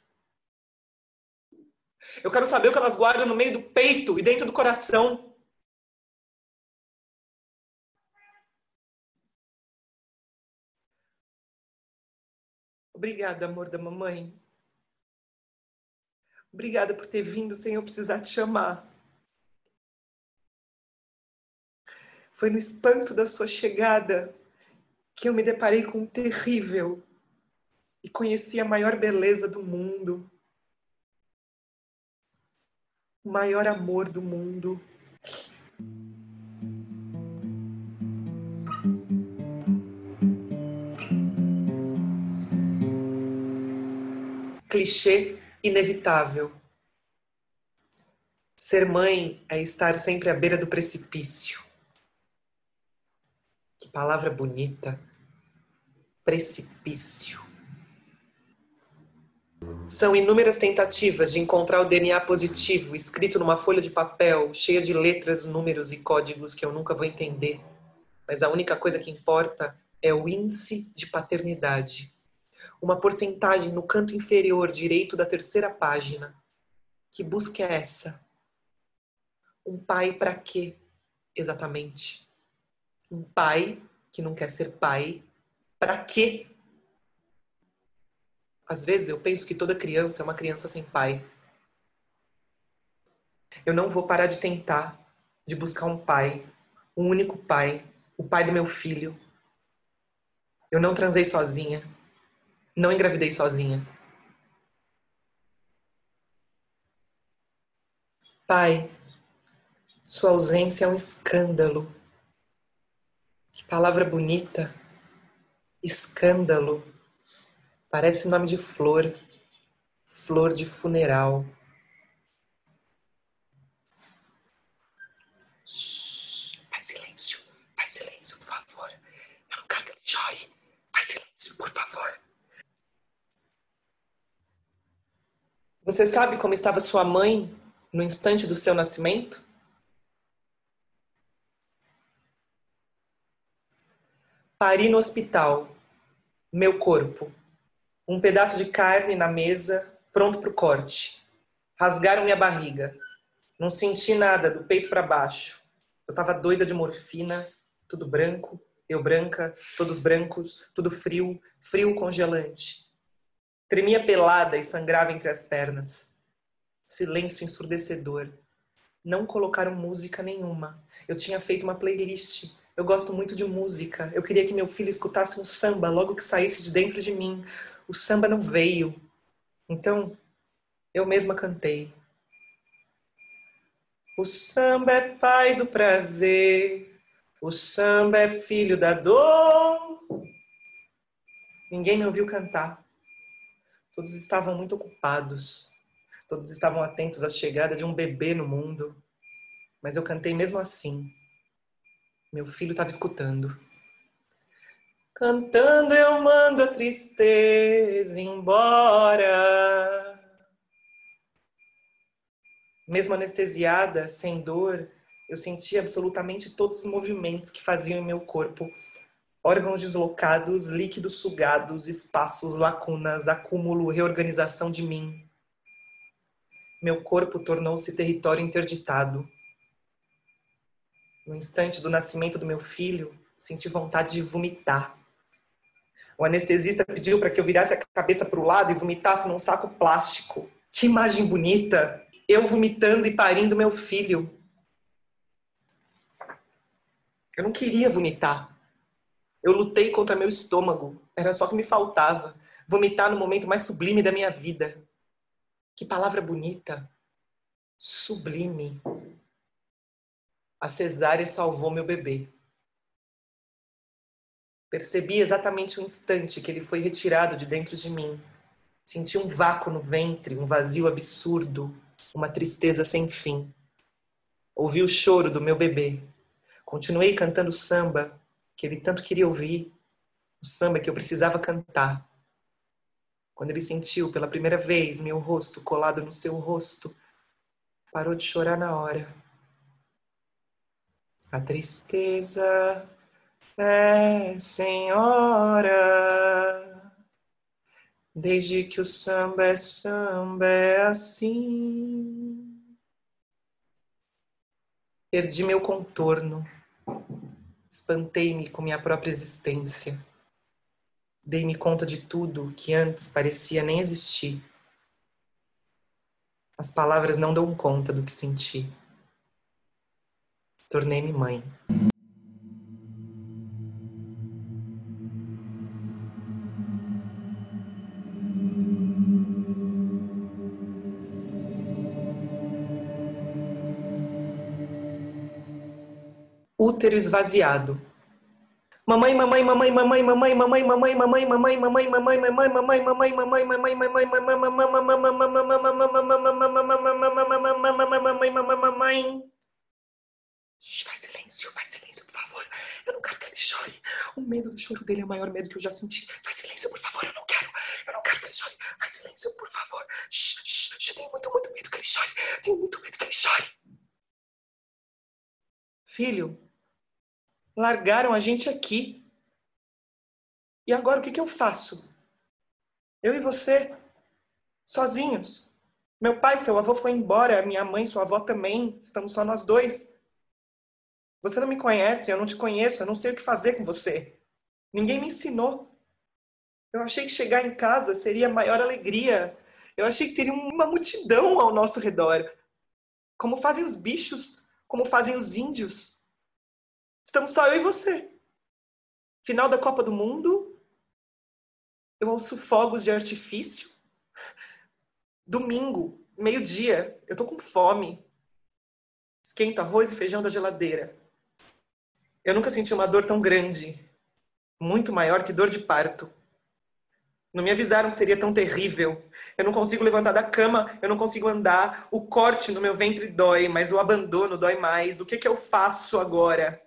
Eu quero saber o que elas guardam no meio do peito e dentro do coração. Obrigada, amor da mamãe. Obrigada por ter vindo sem eu precisar te chamar. Foi no espanto da sua chegada que eu me deparei com um terrível e conheci a maior beleza do mundo, o maior amor do mundo. Clichê inevitável. Ser mãe é estar sempre à beira do precipício. Palavra bonita. Precipício. São inúmeras tentativas de encontrar o DNA positivo escrito numa folha de papel cheia de letras, números e códigos que eu nunca vou entender. Mas a única coisa que importa é o índice de paternidade. Uma porcentagem no canto inferior direito da terceira página. Que busca é essa? Um pai para quê, exatamente? Um pai que não quer ser pai, para quê? Às vezes eu penso que toda criança é uma criança sem pai. Eu não vou parar de tentar, de buscar um pai, um único pai, o pai do meu filho. Eu não transei sozinha, não engravidei sozinha. Pai, sua ausência é um escândalo. Que palavra bonita. Escândalo. Parece nome de flor. Flor de funeral. Shhh, faz silêncio. Faz silêncio, por favor. Eu não quero que ele chore. Faz silêncio, por favor. Você sabe como estava sua mãe no instante do seu nascimento? Pari no hospital. Meu corpo. Um pedaço de carne na mesa, pronto para o corte. Rasgaram minha barriga. Não senti nada do peito para baixo. Eu estava doida de morfina, tudo branco, eu branca, todos brancos, tudo frio, frio congelante. Tremia pelada e sangrava entre as pernas. Silêncio ensurdecedor. Não colocaram música nenhuma. Eu tinha feito uma playlist eu gosto muito de música. Eu queria que meu filho escutasse um samba logo que saísse de dentro de mim. O samba não veio. Então, eu mesma cantei. O samba é pai do prazer. O samba é filho da dor. Ninguém me ouviu cantar. Todos estavam muito ocupados. Todos estavam atentos à chegada de um bebê no mundo. Mas eu cantei mesmo assim meu filho estava escutando. Cantando eu mando a tristeza embora. Mesmo anestesiada, sem dor, eu sentia absolutamente todos os movimentos que faziam em meu corpo. Órgãos deslocados, líquidos sugados, espaços, lacunas, acúmulo, reorganização de mim. Meu corpo tornou-se território interditado No instante do nascimento do meu filho, senti vontade de vomitar. O anestesista pediu para que eu virasse a cabeça para o lado e vomitasse num saco plástico. Que imagem bonita! Eu vomitando e parindo meu filho. Eu não queria vomitar. Eu lutei contra meu estômago. Era só o que me faltava. Vomitar no momento mais sublime da minha vida. Que palavra bonita. Sublime. A cesárea salvou meu bebê. Percebi exatamente o instante que ele foi retirado de dentro de mim. Senti um vácuo no ventre, um vazio absurdo, uma tristeza sem fim. Ouvi o choro do meu bebê. Continuei cantando samba que ele tanto queria ouvir, o samba que eu precisava cantar. Quando ele sentiu pela primeira vez meu rosto colado no seu rosto, parou de chorar na hora. A tristeza é senhora. Desde que o samba é samba é assim. Perdi meu contorno, espantei-me com minha própria existência. Dei-me conta de tudo que antes parecia nem existir. As palavras não dão conta do que senti. Tornei-me mãe. útero esvaziado. Mamãe, mamãe, mamãe, mamãe, mamãe, mamãe, mamãe, mamãe, mamãe, mamãe, mamãe, mamãe, mamãe, mamãe, mamãe, mamãe, mamãe, mamãe, mamãe, mamãe. Faz silêncio, faz silêncio, por favor. Eu não quero que ele chore. O medo do choro dele é o maior medo que eu já senti. Faz silêncio, por favor. Eu não quero. Eu não quero que ele chore. Faz silêncio, por favor. Eu tenho muito, muito medo que ele chore. Tenho muito medo que ele chore. Filho, largaram a gente aqui. E agora o que, que eu faço? Eu e você, sozinhos. Meu pai, seu avô foi embora, minha mãe, sua avó também. Estamos só nós dois. Você não me conhece, eu não te conheço, eu não sei o que fazer com você. Ninguém me ensinou. Eu achei que chegar em casa seria a maior alegria. Eu achei que teria uma multidão ao nosso redor. Como fazem os bichos, como fazem os índios. Estamos só eu e você. Final da Copa do Mundo. Eu ouço fogos de artifício. Domingo, meio-dia, eu tô com fome. Esquento arroz e feijão da geladeira. Eu nunca senti uma dor tão grande, muito maior que dor de parto. Não me avisaram que seria tão terrível. Eu não consigo levantar da cama, eu não consigo andar. O corte no meu ventre dói, mas o abandono dói mais. O que, que eu faço agora?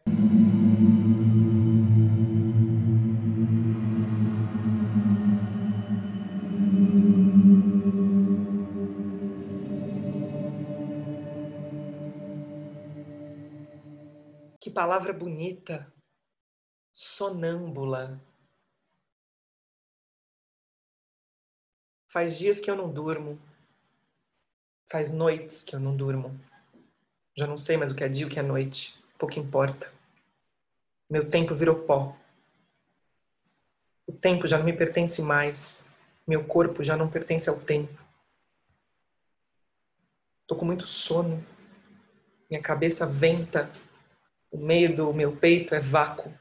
Palavra bonita. Sonâmbula. Faz dias que eu não durmo. Faz noites que eu não durmo. Já não sei mais o que é dia e o que é noite. Pouco importa. Meu tempo virou pó. O tempo já não me pertence mais. Meu corpo já não pertence ao tempo. Tô com muito sono. Minha cabeça venta o meio do meu peito é vácuo.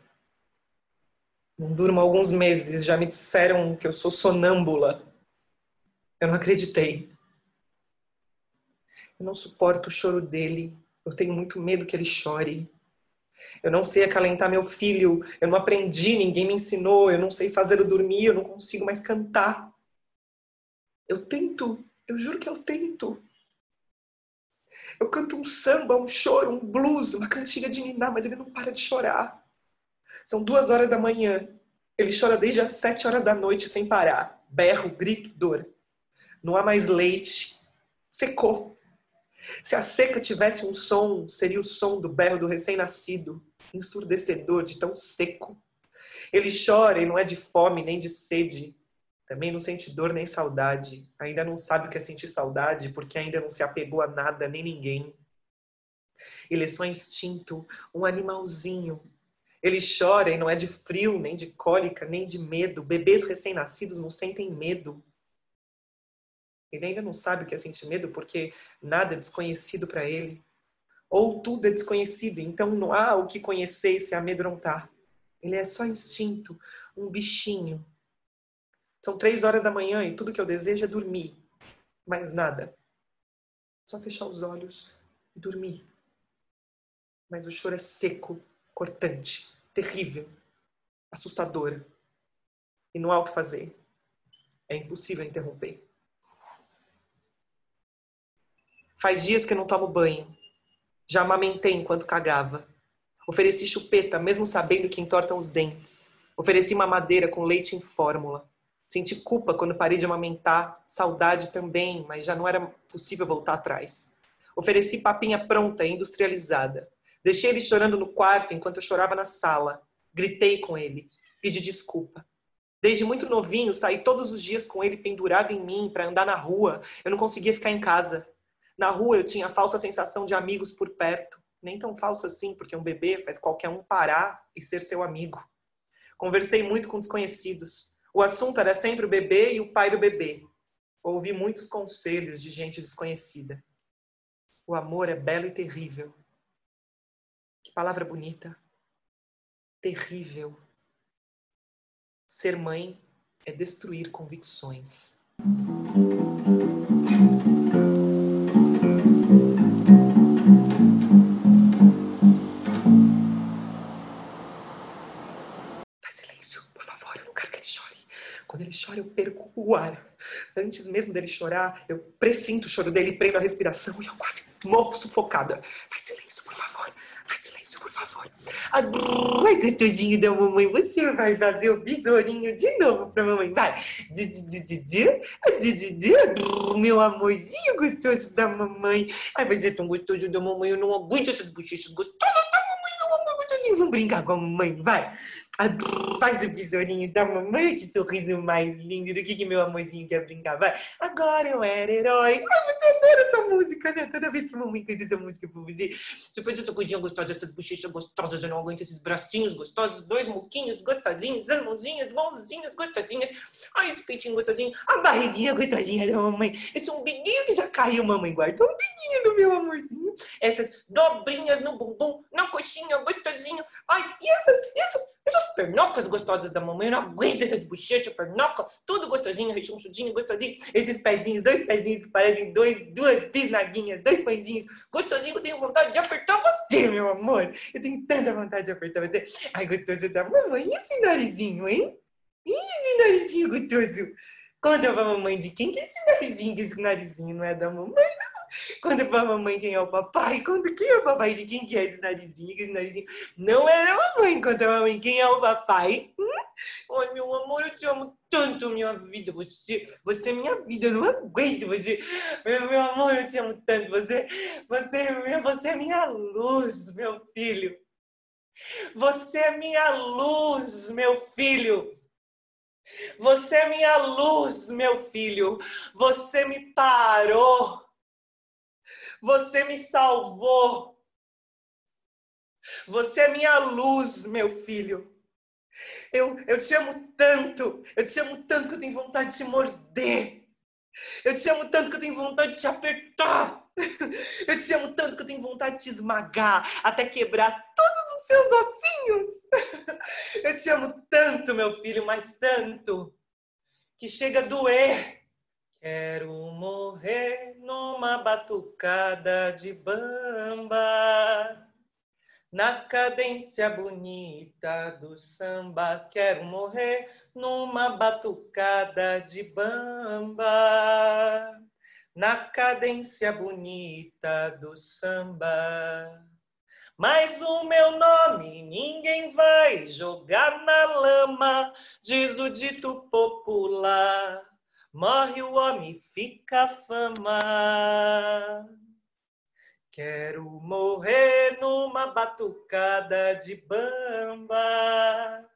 Não durmo alguns meses, já me disseram que eu sou sonâmbula. Eu não acreditei. Eu não suporto o choro dele. Eu tenho muito medo que ele chore. Eu não sei acalentar meu filho. Eu não aprendi, ninguém me ensinou. Eu não sei fazer o dormir. Eu não consigo mais cantar. Eu tento. Eu juro que eu tento. Eu canto um samba, um choro, um blues, uma cantiga de niná, mas ele não para de chorar. São duas horas da manhã. Ele chora desde as sete horas da noite sem parar. Berro, grito, dor. Não há mais leite. Secou. Se a seca tivesse um som, seria o som do berro do recém-nascido, ensurdecedor de tão seco. Ele chora e não é de fome nem de sede, também não sente dor nem saudade. Ainda não sabe o que é sentir saudade porque ainda não se apegou a nada nem ninguém. Ele é só instinto, um animalzinho. Ele chora e não é de frio, nem de cólica, nem de medo. Bebês recém-nascidos não sentem medo. Ele ainda não sabe o que é sentir medo porque nada é desconhecido para ele. Ou tudo é desconhecido, então não há o que conhecer e se amedrontar. Ele é só instinto, um bichinho. São três horas da manhã e tudo que eu desejo é dormir. Mais nada. Só fechar os olhos e dormir. Mas o choro é seco, cortante, terrível, assustador. E não há o que fazer. É impossível interromper. Faz dias que eu não tomo banho. Já amamentei enquanto cagava. Ofereci chupeta, mesmo sabendo que entortam os dentes. Ofereci mamadeira com leite em fórmula. Senti culpa quando parei de amamentar, saudade também, mas já não era possível voltar atrás. Ofereci papinha pronta e industrializada. Deixei ele chorando no quarto enquanto eu chorava na sala. Gritei com ele. Pedi desculpa. Desde muito novinho, saí todos os dias com ele pendurado em mim para andar na rua. Eu não conseguia ficar em casa. Na rua eu tinha a falsa sensação de amigos por perto. Nem tão falsa assim, porque um bebê faz qualquer um parar e ser seu amigo. Conversei muito com desconhecidos. O assunto era sempre o bebê e o pai do bebê. Ouvi muitos conselhos de gente desconhecida. O amor é belo e terrível. Que palavra bonita. Terrível. Ser mãe é destruir convicções. Chora, eu perco o ar. Antes mesmo dele chorar, eu presinto o choro dele, prendo a respiração e eu quase morro sufocada. Faz silêncio, por favor. Faz silêncio, por favor. Ai, gostosinho da mamãe, você vai fazer o besourinho de novo pra mamãe. Vai. Meu amorzinho gostoso da mamãe. Ai, mas é tão gostoso da mamãe, eu não aguento essas bochechas gostosas da mamãe, meu. Vamos brincar com a mamãe, vai. Faz o besourinho da mamãe, que sorriso mais lindo. Do que, que meu amorzinho quer brincar? Vai. Agora eu era herói. Ai, você adora essa música, né? Toda vez que a mamãe canta essa música pra você. Você faz essa coisinha gostosa, essas bochechas gostosas. Eu não aguento esses bracinhos gostosos, dois muquinhos gostosinhos, as mãozinhas, mãozinhas gostosinhas. Ai, esse peitinho gostosinho. A barriguinha gostosinha da mamãe. Esse umbiguinho que já caiu, mamãe guardou. Um umbiguinho do meu amorzinho. Essas dobrinhas no bumbum, na coxinha gostosinho. Ai, e essas, e essas essas pernocas gostosas da mamãe, eu não aguento essas bochechas, pernoca, tudo gostosinho, rechonchudinho, gostosinho. Esses pezinhos, dois pezinhos que parecem dois, duas bisnaguinhas, dois pãezinhos, gostosinho, eu tenho vontade de apertar você, meu amor. Eu tenho tanta vontade de apertar você. Ai, gostoso da mamãe, e esse narizinho, hein? E esse narizinho gostoso? Conta pra mamãe de quem que é esse narizinho, que esse narizinho não é da mamãe, não. Conta pra mamãe quem é o papai. Conta quem é o papai de quem que é esse narizinho, esse narizinho. Não é a mamãe. Conta pra mamãe quem é o papai. Hum? Ai, meu amor, eu te amo tanto, minha vida. Você, você é minha vida, eu não aguento você. Meu, meu amor, eu te amo tanto. Você, você, você é minha luz, meu filho. Você é minha luz, meu filho. Você é minha luz, meu filho. Você me parou você me salvou. Você é minha luz, meu filho. Eu, eu te amo tanto, eu te amo tanto que eu tenho vontade de te morder. Eu te amo tanto que eu tenho vontade de te apertar. Eu te amo tanto que eu tenho vontade de te esmagar até quebrar todos os seus ossinhos. Eu te amo tanto, meu filho, mas tanto que chega a doer. Quero morrer numa batucada de bamba, na cadência bonita do samba. Quero morrer numa batucada de bamba, na cadência bonita do samba. Mas o meu nome ninguém vai jogar na lama, diz o dito popular. Morre o homem, fica a fama. Quero morrer numa batucada de bamba,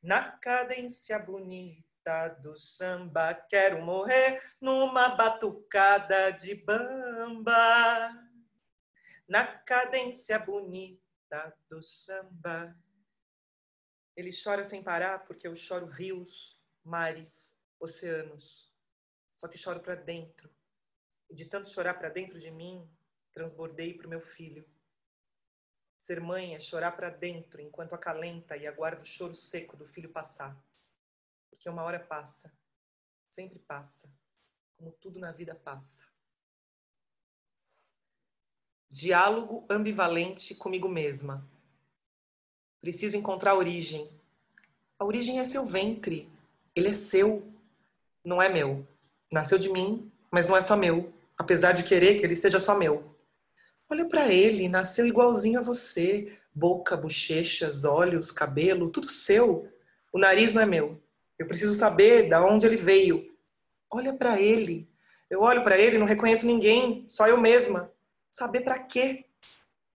na cadência bonita do samba. Quero morrer numa batucada de bamba, na cadência bonita do samba. Ele chora sem parar porque eu choro rios, mares, oceanos. Só que choro para dentro. E de tanto chorar para dentro de mim, transbordei para o meu filho. Ser mãe é chorar para dentro enquanto acalenta e aguarda o choro seco do filho passar. Porque uma hora passa, sempre passa, como tudo na vida passa. Diálogo ambivalente comigo mesma. Preciso encontrar a origem. A origem é seu ventre. Ele é seu, não é meu. Nasceu de mim, mas não é só meu, apesar de querer que ele seja só meu. Olha para ele, nasceu igualzinho a você. Boca, bochechas, olhos, cabelo, tudo seu. O nariz não é meu. Eu preciso saber de onde ele veio. Olha para ele. Eu olho para ele e não reconheço ninguém, só eu mesma. Saber para quê?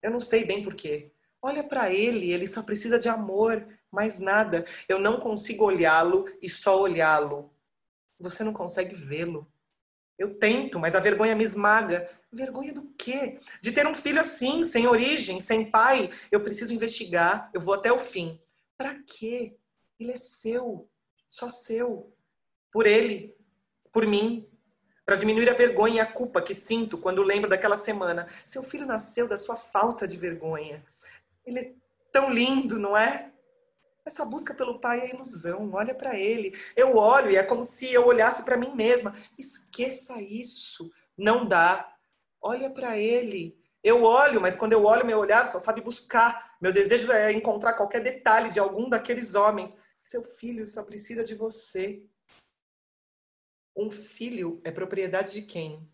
Eu não sei bem por quê. Olha para ele, ele só precisa de amor, mais nada. Eu não consigo olhá-lo e só olhá-lo. Você não consegue vê-lo. Eu tento, mas a vergonha me esmaga. Vergonha do quê? De ter um filho assim, sem origem, sem pai. Eu preciso investigar, eu vou até o fim. Para quê? Ele é seu, só seu. Por ele, por mim. Para diminuir a vergonha e a culpa que sinto quando lembro daquela semana. Seu filho nasceu da sua falta de vergonha. Ele é tão lindo, não é? Essa busca pelo pai é ilusão. Olha para ele. Eu olho e é como se eu olhasse para mim mesma. Esqueça isso. Não dá. Olha para ele. Eu olho, mas quando eu olho, meu olhar só sabe buscar. Meu desejo é encontrar qualquer detalhe de algum daqueles homens. Seu filho só precisa de você. Um filho é propriedade de quem?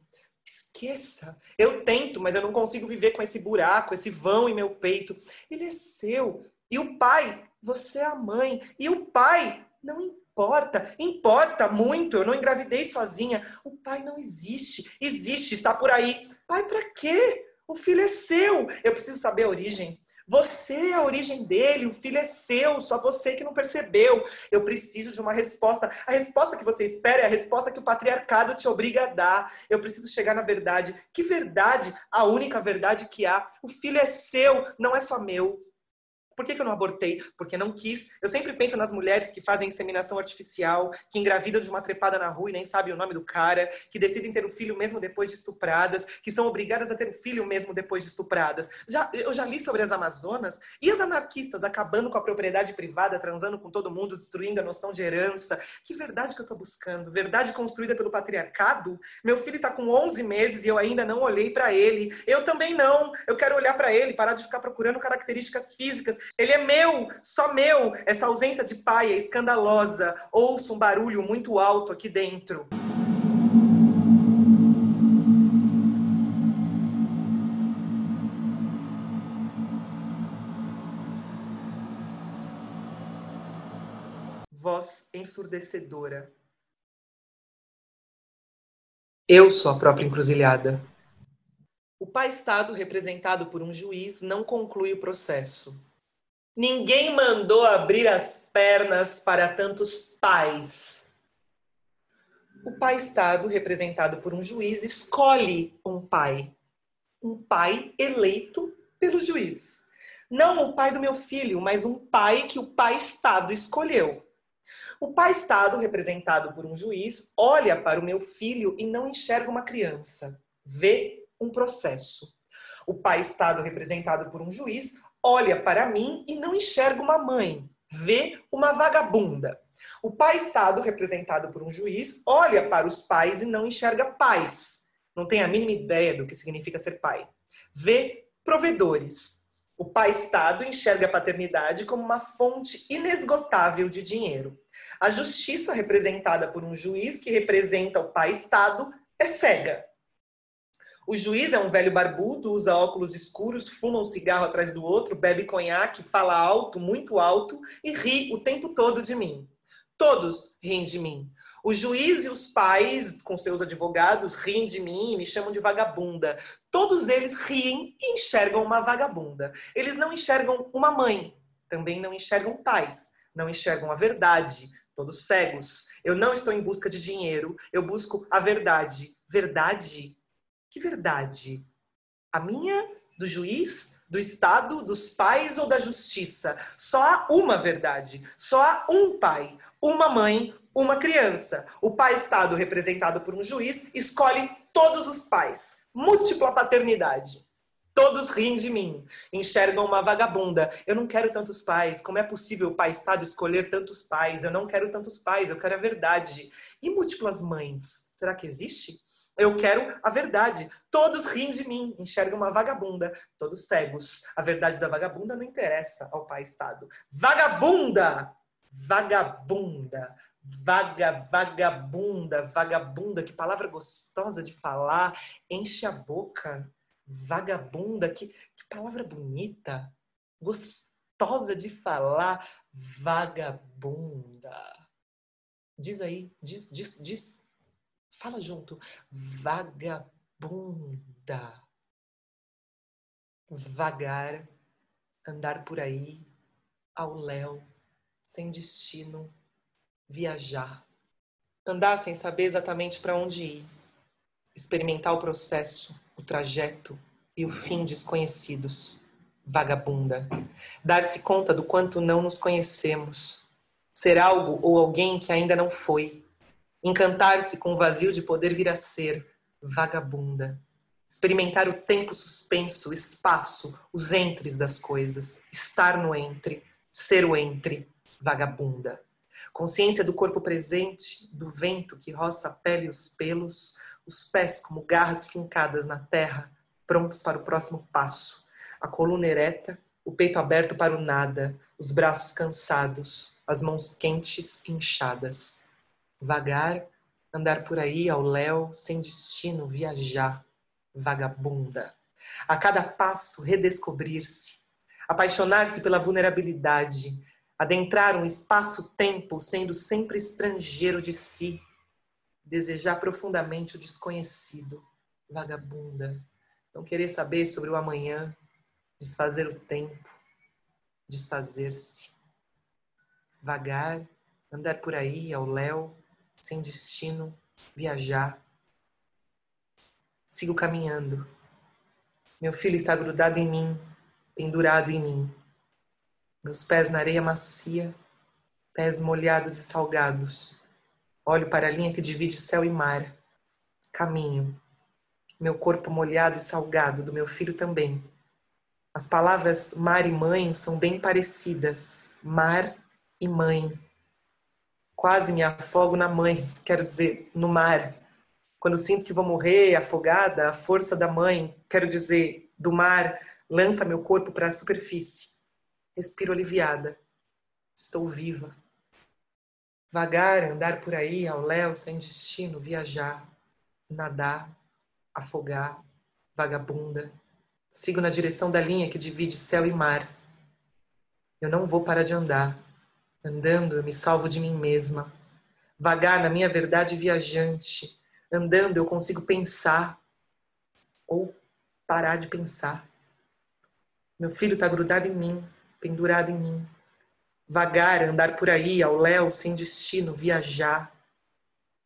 Esqueça. Eu tento, mas eu não consigo viver com esse buraco, esse vão em meu peito. Ele é seu. E o pai você é a mãe. E o pai não importa. Importa muito. Eu não engravidei sozinha. O pai não existe. Existe, está por aí. Pai, para quê? O filho é seu. Eu preciso saber a origem. Você é a origem dele, o filho é seu, só você que não percebeu. Eu preciso de uma resposta. A resposta que você espera é a resposta que o patriarcado te obriga a dar. Eu preciso chegar na verdade. Que verdade? A única verdade que há. O filho é seu, não é só meu. Por que, que, eu não abortei? Porque não quis. Eu sempre penso nas mulheres que fazem inseminação artificial, que engravidam de uma trepada na rua e nem sabem o nome do cara, que decidem ter um filho mesmo depois de estupradas, que são obrigadas a ter um filho mesmo depois de estupradas. Já, eu já li sobre as Amazonas e as anarquistas acabando com a propriedade privada, transando com todo mundo, destruindo a noção de herança. Que verdade que eu estou buscando? Verdade construída pelo patriarcado? Meu filho está com 11 meses e eu ainda não olhei para ele. Eu também não. Eu quero olhar para ele, parar de ficar procurando características físicas ele é meu, só meu. Essa ausência de pai é escandalosa. Ouço um barulho muito alto aqui dentro. Voz ensurdecedora. Eu sou a própria encruzilhada. O pai-estado, representado por um juiz, não conclui o processo. Ninguém mandou abrir as pernas para tantos pais. O pai-estado, representado por um juiz, escolhe um pai. Um pai eleito pelo juiz. Não o pai do meu filho, mas um pai que o pai-estado escolheu. O pai-estado, representado por um juiz, olha para o meu filho e não enxerga uma criança. Vê um processo. O pai-estado, representado por um juiz, olha para mim e não enxerga uma mãe, vê uma vagabunda. O pai-estado, representado por um juiz, olha para os pais e não enxerga pais. Não tem a mínima ideia do que significa ser pai. Vê provedores. O pai-estado enxerga a paternidade como uma fonte inesgotável de dinheiro. A justiça, representada por um juiz que representa o pai-estado, é cega. O juiz é um velho barbudo, usa óculos escuros, fuma um cigarro atrás do outro, bebe conhaque, fala alto, muito alto e ri o tempo todo de mim. Todos riem de mim. O juiz e os pais, com seus advogados, riem de mim e me chamam de vagabunda. Todos eles riem e enxergam uma vagabunda. Eles não enxergam uma mãe, também não enxergam pais, não enxergam a verdade. Todos cegos. Eu não estou em busca de dinheiro, eu busco a verdade. Verdade que verdade? A minha, Do juiz? Do Estado? Dos pais ou da justiça? Só há uma verdade. Só há um pai, uma mãe, uma criança. O pai-Estado, representado por um juiz, escolhe todos os pais. Múltipla paternidade. Todos riem de mim, enxergam uma vagabunda. Eu não quero tantos pais. Como é possível o pai-estado escolher tantos pais? Eu não quero tantos pais, eu quero a verdade. E múltiplas mães? Será que existe? Eu quero a verdade. Todos riem de mim, enxergam uma vagabunda. Todos cegos. A verdade da vagabunda não interessa ao pai-estado. Vagabunda! Vagabunda! Vaga, vagabunda, vagabunda, que palavra gostosa de falar, enche a boca. Vagabunda, que, que palavra bonita, gostosa de falar. Vagabunda. Diz aí, diz, diz, diz. Fala junto. Vagabunda. Vagar, andar por aí, ao léu, sem destino, viajar. Andar sem saber exatamente para onde ir. Experimentar o processo, o trajeto e o fim desconhecidos. Vagabunda. Dar-se conta do quanto não nos conhecemos. Ser algo ou alguém que ainda não foi. Encantar-se com o vazio de poder vir a ser. Vagabunda. Experimentar o tempo suspenso, o espaço, os entres das coisas. Estar no entre. Ser o entre. Vagabunda. Consciência do corpo presente, do vento que roça a pele e os pelos, os pés como garras fincadas na terra, prontos para o próximo passo, a coluna ereta, o peito aberto para o nada, os braços cansados, as mãos quentes inchadas. Vagar, andar por aí ao léu, sem destino, viajar, vagabunda. A cada passo, redescobrir-se, apaixonar-se pela vulnerabilidade, adentrar um espaço-tempo sendo sempre estrangeiro de si, desejar profundamente o desconhecido, vagabunda, não querer saber sobre o amanhã, desfazer o tempo, desfazer-se, vagar, andar por aí ao léu, sem destino, viajar. Sigo caminhando. Meu filho está grudado em mim, pendurado em mim. Meus pés na areia macia, pés molhados e salgados Olho para a linha que divide céu e mar. Caminho. Meu corpo molhado e salgado, do meu filho também. As palavras mar e mãe são bem parecidas. Mar e mãe. Quase me afogo na mãe, quero dizer, no mar. Quando sinto que vou morrer afogada, a força da mãe, quero dizer, do mar, lança meu corpo para a superfície. Respiro aliviada. Estou viva. Vagar, andar por aí ao léu sem destino, viajar, nadar, afogar, vagabunda. Sigo na direção da linha que divide céu e mar. Eu não vou parar de andar. Andando, eu me salvo de mim mesma. Vagar na minha verdade viajante. Andando, eu consigo pensar ou parar de pensar. Meu filho está grudado em mim, pendurado em mim vagar, andar por aí, ao léu, sem destino, viajar,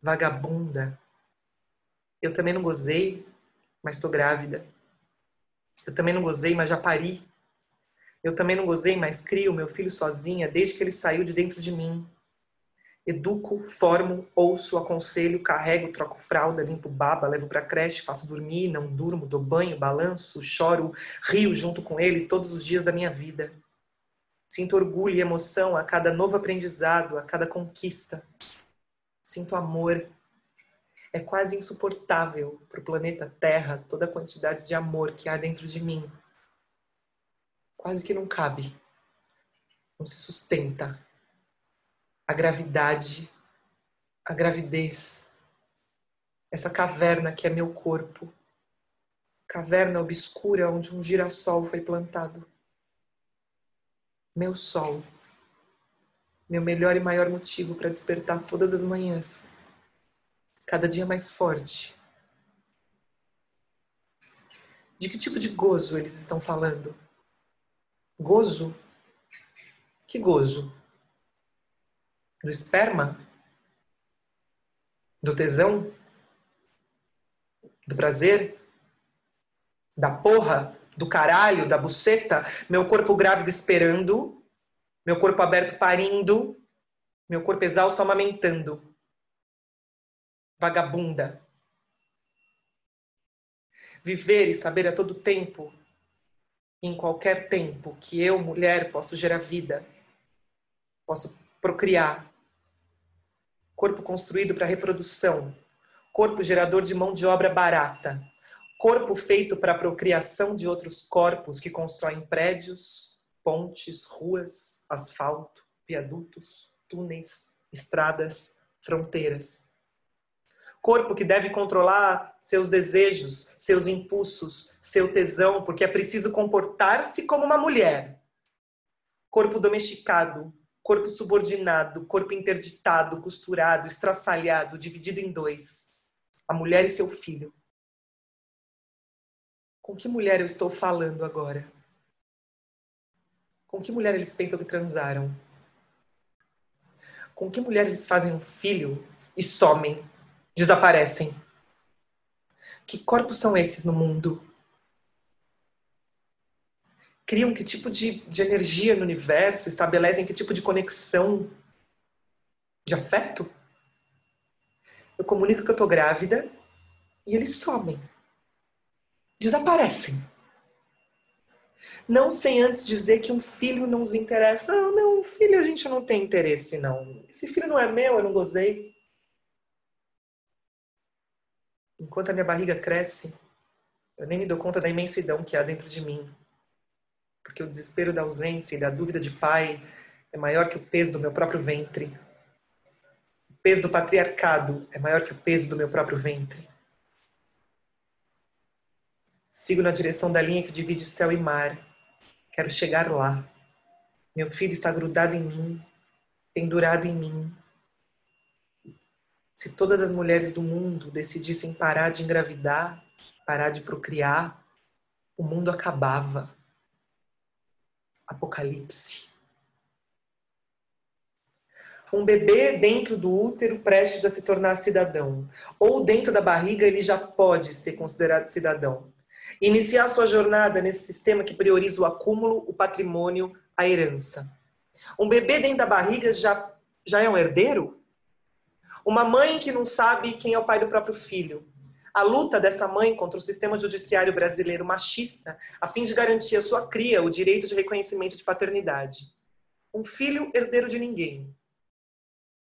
vagabunda. Eu também não gozei, mas estou grávida. Eu também não gozei, mas já pari. Eu também não gozei, mas crio meu filho sozinha desde que ele saiu de dentro de mim. Educo, formo, ouço, aconselho, carrego, troco fralda, limpo baba, levo para creche, faço dormir, não durmo, dou banho, balanço, choro, rio junto com ele todos os dias da minha vida. Sinto orgulho e emoção a cada novo aprendizado, a cada conquista. Sinto amor. É quase insuportável para o planeta Terra toda a quantidade de amor que há dentro de mim. Quase que não cabe. Não se sustenta. A gravidade, a gravidez, essa caverna que é meu corpo, caverna obscura onde um girassol foi plantado meu sol, meu melhor e maior motivo para despertar todas as manhãs, cada dia mais forte. De que tipo de gozo eles estão falando? Gozo? Que gozo? Do esperma? Do tesão? Do prazer? Da porra? do caralho, da buceta, meu corpo grávido esperando, meu corpo aberto parindo, meu corpo exausto amamentando. Vagabunda. Viver e saber a todo tempo, em qualquer tempo, que eu, mulher, posso gerar vida, posso procriar. Corpo construído para reprodução, corpo gerador de mão de obra barata, corpo feito para a procriação de outros corpos que constroem prédios, pontes, ruas, asfalto, viadutos, túneis, estradas, fronteiras. Corpo que deve controlar seus desejos, seus impulsos, seu tesão, porque é preciso comportar-se como uma mulher. Corpo domesticado, corpo subordinado, corpo interditado, costurado, estraçalhado, dividido em dois. A mulher e seu filho. Com que mulher eu estou falando agora? Com que mulher eles pensam que transaram? Com que mulher eles fazem um filho e somem, desaparecem? Que corpos são esses no mundo? Criam que tipo de, de energia no universo? Estabelecem que tipo de conexão de afeto? Eu comunico que eu tô grávida e eles somem. Desaparecem. Não sem antes dizer que um filho não nos interessa. Ah, não, um filho a gente não tem interesse, não. Esse filho não é meu, eu não gozei. Enquanto a minha barriga cresce, eu nem me dou conta da imensidão que há dentro de mim. Porque o desespero da ausência e da dúvida de pai é maior que o peso do meu próprio ventre. O peso do patriarcado é maior que o peso do meu próprio ventre. Sigo na direção da linha que divide céu e mar. Quero chegar lá. Meu filho está grudado em mim, pendurado em mim. Se todas as mulheres do mundo decidissem parar de engravidar, parar de procriar, o mundo acabava. Apocalipse. Um bebê dentro do útero prestes a se tornar cidadão, ou dentro da barriga ele já pode ser considerado cidadão. Iniciar sua jornada nesse sistema que prioriza o acúmulo, o patrimônio, a herança. Um bebê dentro da barriga já, já é um herdeiro? Uma mãe que não sabe quem é o pai do próprio filho. A luta dessa mãe contra o sistema judiciário brasileiro machista, a fim de garantir à sua cria o direito de reconhecimento de paternidade. Um filho herdeiro de ninguém.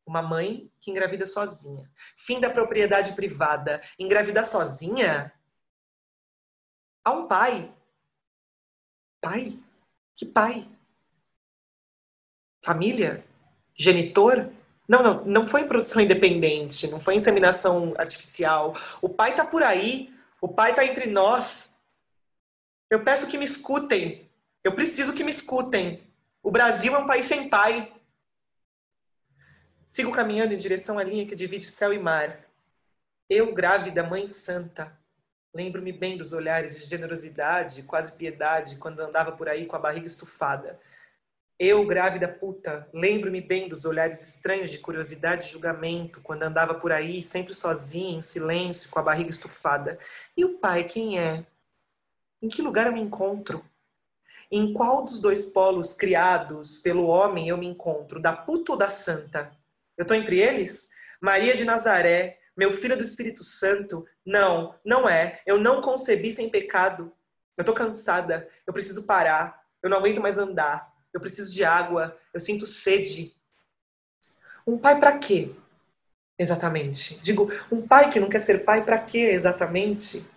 Uma mãe que engravida sozinha. Fim da propriedade privada. Engravidar sozinha? a um pai. Pai? Que pai? Família? Genitor? Não, não, não foi produção independente, não foi inseminação artificial. O pai está por aí, o pai está entre nós. Eu peço que me escutem. Eu preciso que me escutem. O Brasil é um país sem pai. Sigo caminhando em direção à linha que divide céu e mar. Eu, grávida, mãe santa, Lembro-me bem dos olhares de generosidade, quase piedade, quando andava por aí com a barriga estufada. Eu, grávida puta, lembro-me bem dos olhares estranhos de curiosidade e julgamento, quando andava por aí, sempre sozinha, em silêncio, com a barriga estufada. E o pai, quem é? Em que lugar eu me encontro? Em qual dos dois polos criados pelo homem eu me encontro? Da puta ou da santa? Eu estou entre eles? Maria de Nazaré, meu filho do Espírito Santo. Não, não é. Eu não concebi sem pecado. Eu tô cansada. Eu preciso parar. Eu não aguento mais andar. Eu preciso de água. Eu sinto sede. Um pai para quê? Exatamente. Digo, um pai que não quer ser pai para quê exatamente?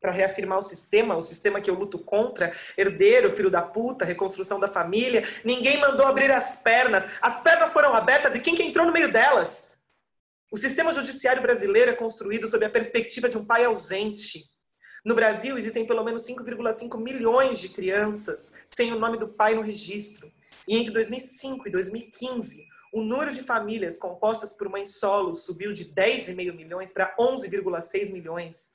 Para reafirmar o sistema, o sistema que eu luto contra, herdeiro, filho da puta, reconstrução da família. Ninguém mandou abrir as pernas. As pernas foram abertas e quem que entrou no meio delas? O sistema judiciário brasileiro é construído sob a perspectiva de um pai ausente. No Brasil, existem pelo menos 5,5 milhões de crianças sem o nome do pai no registro. E entre 2005 e 2015, o número de famílias compostas por mães solos subiu de 10,5 milhões para 11,6 milhões.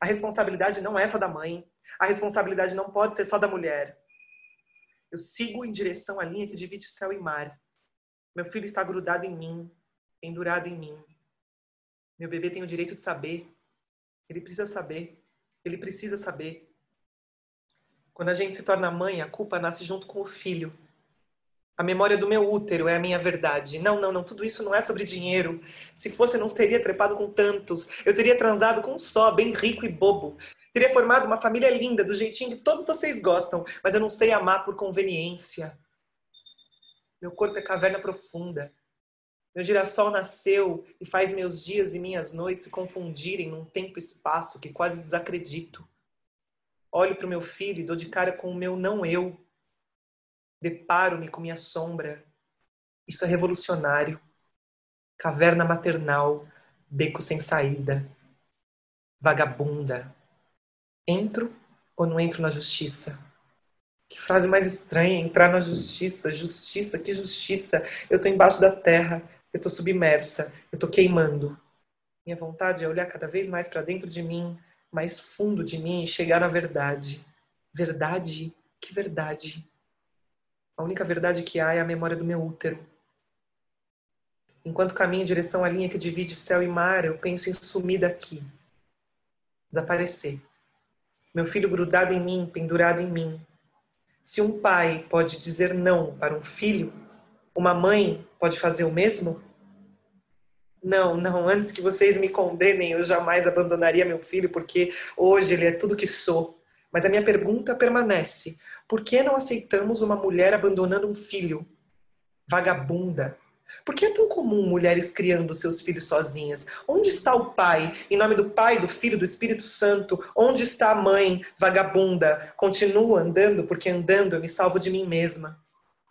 A responsabilidade não é só da mãe. A responsabilidade não pode ser só da mulher. Eu sigo em direção à linha que divide céu e mar. Meu filho está grudado em mim, pendurado em mim. Meu bebê tem o direito de saber. Ele precisa saber. Ele precisa saber. Quando a gente se torna mãe, a culpa nasce junto com o filho. A memória do meu útero é a minha verdade. Não, não, não, tudo isso não é sobre dinheiro. Se fosse, eu não teria trepado com tantos. Eu teria transado com um só, bem rico e bobo. Teria formado uma família linda, do jeitinho que todos vocês gostam, mas eu não sei amar por conveniência. Meu corpo é caverna profunda. Meu girassol nasceu e faz meus dias e minhas noites se confundirem num tempo e espaço que quase desacredito. Olho para o meu filho e dou de cara com o meu não eu. Deparo-me com minha sombra. Isso é revolucionário. Caverna maternal, beco sem saída. Vagabunda. Entro ou não entro na justiça? Que frase mais estranha, entrar na justiça, justiça, que justiça. Eu tô embaixo da terra, eu tô submersa, eu tô queimando. Minha vontade é olhar cada vez mais para dentro de mim, mais fundo de mim e chegar na verdade. Verdade? Que verdade? A única verdade que há é a memória do meu útero. Enquanto caminho em direção à linha que divide céu e mar, eu penso em sumir daqui. Desaparecer. Meu filho grudado em mim, pendurado em mim. Se um pai pode dizer não para um filho, uma mãe pode fazer o mesmo? Não, não, antes que vocês me condenem, eu jamais abandonaria meu filho, porque hoje ele é tudo que sou. Mas a minha pergunta permanece: por que não aceitamos uma mulher abandonando um filho? Vagabunda. Por que é tão comum mulheres criando seus filhos sozinhas? Onde está o pai? Em nome do Pai, do Filho, do Espírito Santo. Onde está a mãe, vagabunda? Continuo andando, porque andando eu me salvo de mim mesma.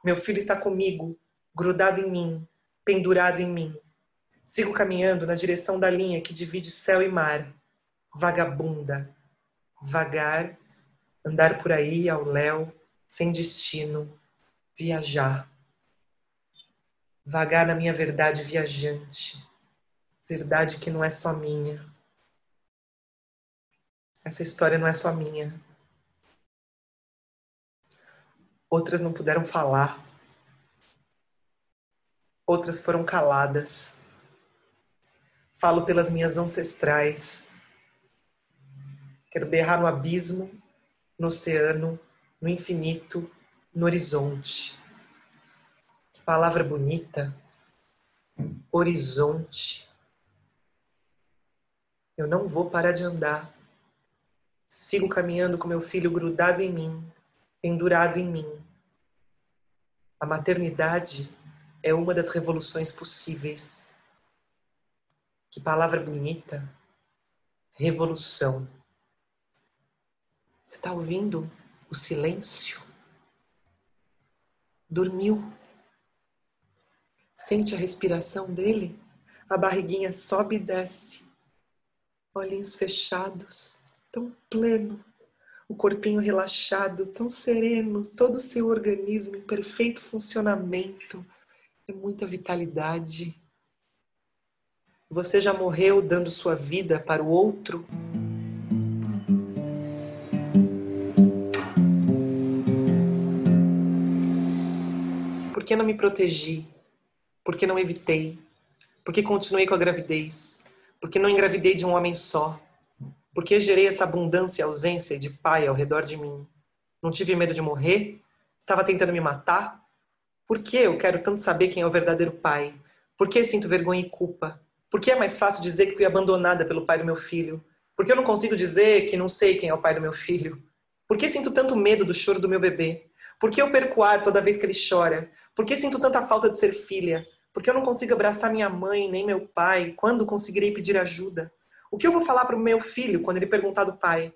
Meu filho está comigo, grudado em mim, pendurado em mim. Sigo caminhando na direção da linha que divide céu e mar. Vagabunda. Vagar, andar por aí ao léu, sem destino, viajar. Vagar na minha verdade viajante. Verdade que não é só minha. Essa história não é só minha. Outras não puderam falar. Outras foram caladas. Falo pelas minhas ancestrais. Quero berrar no abismo, no oceano, no infinito, no horizonte. Que palavra bonita. Horizonte. Eu não vou parar de andar. Sigo caminhando com meu filho grudado em mim, pendurado em mim. A maternidade é uma das revoluções possíveis. Que palavra bonita. Revolução. Você está ouvindo o silêncio? Dormiu. Sente a respiração dele? A barriguinha sobe e desce. Olhinhos fechados, tão pleno. O corpinho relaxado, tão sereno, todo o seu organismo em perfeito funcionamento. É muita vitalidade. Você já morreu dando sua vida para o outro? Por que não me protegi? Por que não evitei? Por que continuei com a gravidez? Por que não engravidei de um homem só? Por que gerei essa abundância e ausência de pai ao redor de mim? Não tive medo de morrer? Estava tentando me matar? Por que eu quero tanto saber quem é o verdadeiro pai? Por que sinto vergonha e culpa? Por que é mais fácil dizer que fui abandonada pelo pai do meu filho? Por que eu não consigo dizer que não sei quem é o pai do meu filho? Por que sinto tanto medo do choro do meu bebê? Por que eu perco ar toda vez que ele chora? Por que sinto tanta falta de ser filha? Por que eu não consigo abraçar minha mãe nem meu pai? Quando conseguirei pedir ajuda? O que eu vou falar para o meu filho quando ele perguntar do pai?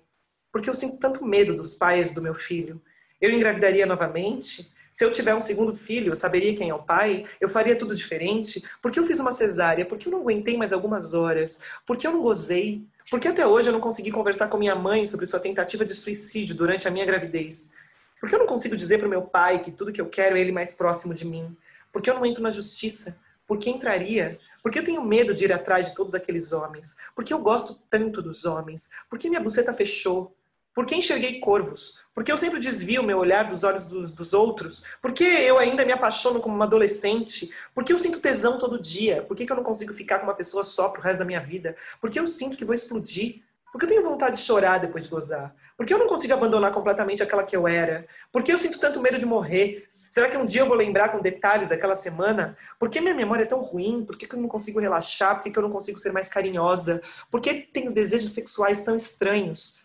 Por que eu sinto tanto medo dos pais do meu filho? Eu engravidaria novamente? Se eu tiver um segundo filho, eu saberia quem é o pai, eu faria tudo diferente. Por que eu fiz uma cesárea? Por que eu não aguentei mais algumas horas? Por que eu não gozei? Por que até hoje eu não consegui conversar com minha mãe sobre sua tentativa de suicídio durante a minha gravidez? Por que eu não consigo dizer para o meu pai que tudo que eu quero é ele mais próximo de mim? Por que eu não entro na justiça? Por que entraria? Por que eu tenho medo de ir atrás de todos aqueles homens? Por que eu gosto tanto dos homens? Por que minha buceta fechou? Por que enxerguei corvos? Por que eu sempre desvio meu olhar dos olhos dos, dos, outros? Por que eu ainda me apaixono como uma adolescente? Por que eu sinto tesão todo dia? Por que, que eu não consigo ficar com uma pessoa só pro resto da minha vida? Por que eu sinto que vou explodir? Porque eu tenho vontade de chorar depois de gozar? Porque eu não consigo abandonar completamente aquela que eu era? Porque eu sinto tanto medo de morrer? Será que um dia eu vou lembrar com detalhes daquela semana? Por que minha memória é tão ruim? Por que eu não consigo relaxar? Por que eu não consigo ser mais carinhosa? Por que tenho desejos sexuais tão estranhos?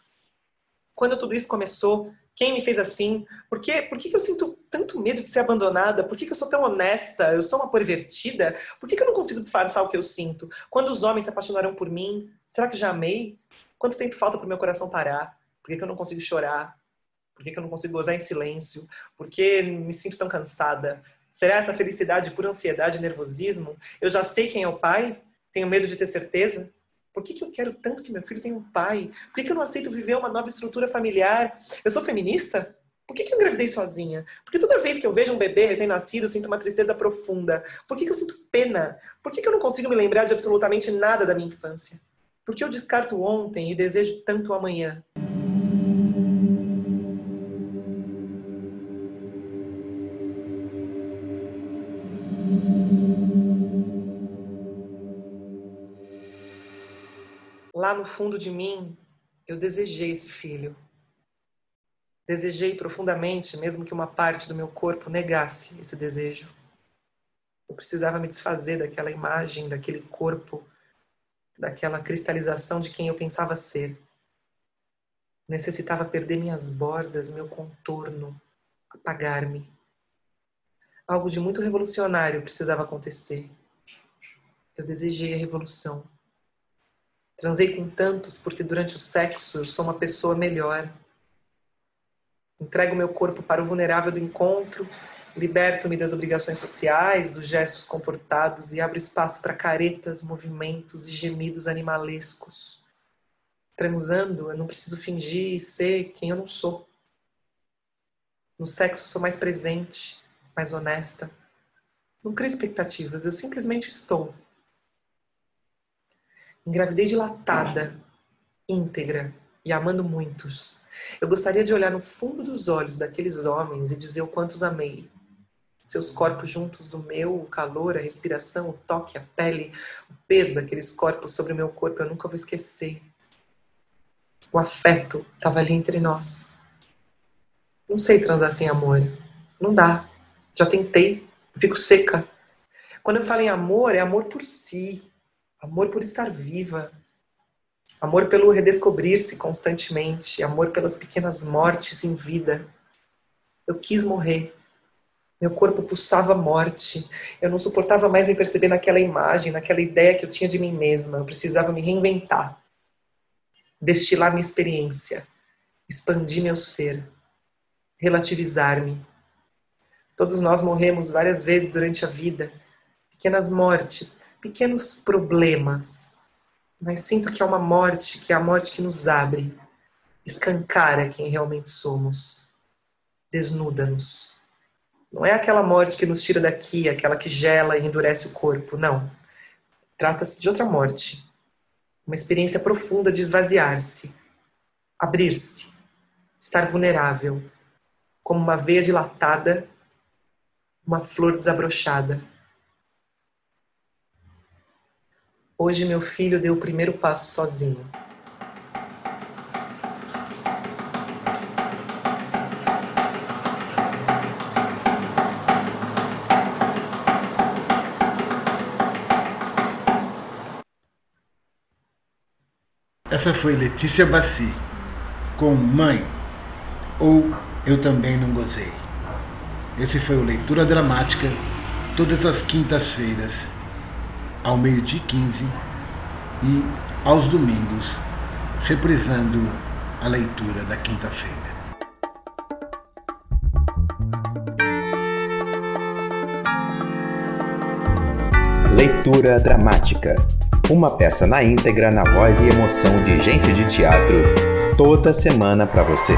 Quando tudo isso começou, quem me fez assim? Por, que, por que eu sinto tanto medo de ser abandonada? Por que eu sou tão honesta? Eu sou uma pervertida? Por que eu não consigo disfarçar o que eu sinto? Quando os homens se apaixonaram por mim, será que já amei? Quanto tempo falta para o meu coração parar? Por que eu não consigo chorar? Por que, que eu não consigo gozar em silêncio? Por que me sinto tão cansada? Será essa felicidade por ansiedade e nervosismo? Eu já sei quem é o pai? Tenho medo de ter certeza? Por que, que eu quero tanto que meu filho tenha um pai? Por que, que eu não aceito viver uma nova estrutura familiar? Eu sou feminista? Por que, que eu engravidei sozinha? Porque toda vez que eu vejo um bebê recém-nascido, eu sinto uma tristeza profunda. Por que, que eu sinto pena? Por que, que eu não consigo me lembrar de absolutamente nada da minha infância? Por que eu descarto ontem e desejo tanto amanhã? Lá no fundo de mim, eu desejei esse filho. Desejei profundamente, mesmo que uma parte do meu corpo negasse esse desejo. Eu precisava me desfazer daquela imagem, daquele corpo, daquela cristalização de quem eu pensava ser. Necessitava perder minhas bordas, meu contorno, apagar-me. Algo de muito revolucionário precisava acontecer. Eu desejei a revolução. Transei com tantos porque durante o sexo eu sou uma pessoa melhor. Entrego meu corpo para o vulnerável do encontro, liberto-me das obrigações sociais, dos gestos comportados e abro espaço para caretas, movimentos e gemidos animalescos. Transando, eu não preciso fingir ser quem eu não sou. No sexo, sou mais presente, mais honesta. Não crio expectativas, eu simplesmente estou. Engravidei dilatada, íntegra e amando muitos. Eu gostaria de olhar no fundo dos olhos daqueles homens e dizer o quanto os amei. Seus corpos juntos do meu, o calor, a respiração, o toque, a pele, o peso daqueles corpos sobre o meu corpo, eu nunca vou esquecer. O afeto estava ali entre nós. Não sei transar sem amor. Não dá. Já tentei. Fico seca. Quando eu falo em amor, é amor por si, amor por estar viva, amor pelo redescobrir-se constantemente, amor pelas pequenas mortes em vida. Eu quis morrer. Meu corpo pulsava morte. Eu não suportava mais me perceber naquela imagem, naquela ideia que eu tinha de mim mesma. Eu precisava me reinventar, destilar minha experiência, expandir meu ser, relativizar-me. Todos nós morremos várias vezes durante a vida, pequenas mortes, pequenos problemas, mas sinto que é uma morte, que é a morte que nos abre, escancara quem realmente somos, desnuda-nos. Não é aquela morte que nos tira daqui, aquela que gela e endurece o corpo, não. Trata-se de outra morte, uma experiência profunda de esvaziar-se, abrir-se, estar vulnerável, como uma veia dilatada, uma flor desabrochada. Hoje meu filho deu o primeiro passo sozinho. Essa foi Letícia Bassi com Mãe ou Eu Também Não Gozei. Esse foi o Leitura Dramática, todas as quintas-feiras, ao meio-dia 15 e aos domingos, reprisando a leitura da quinta-feira. Leitura dramática. Uma peça na íntegra, na voz e emoção de gente de teatro, toda semana para você.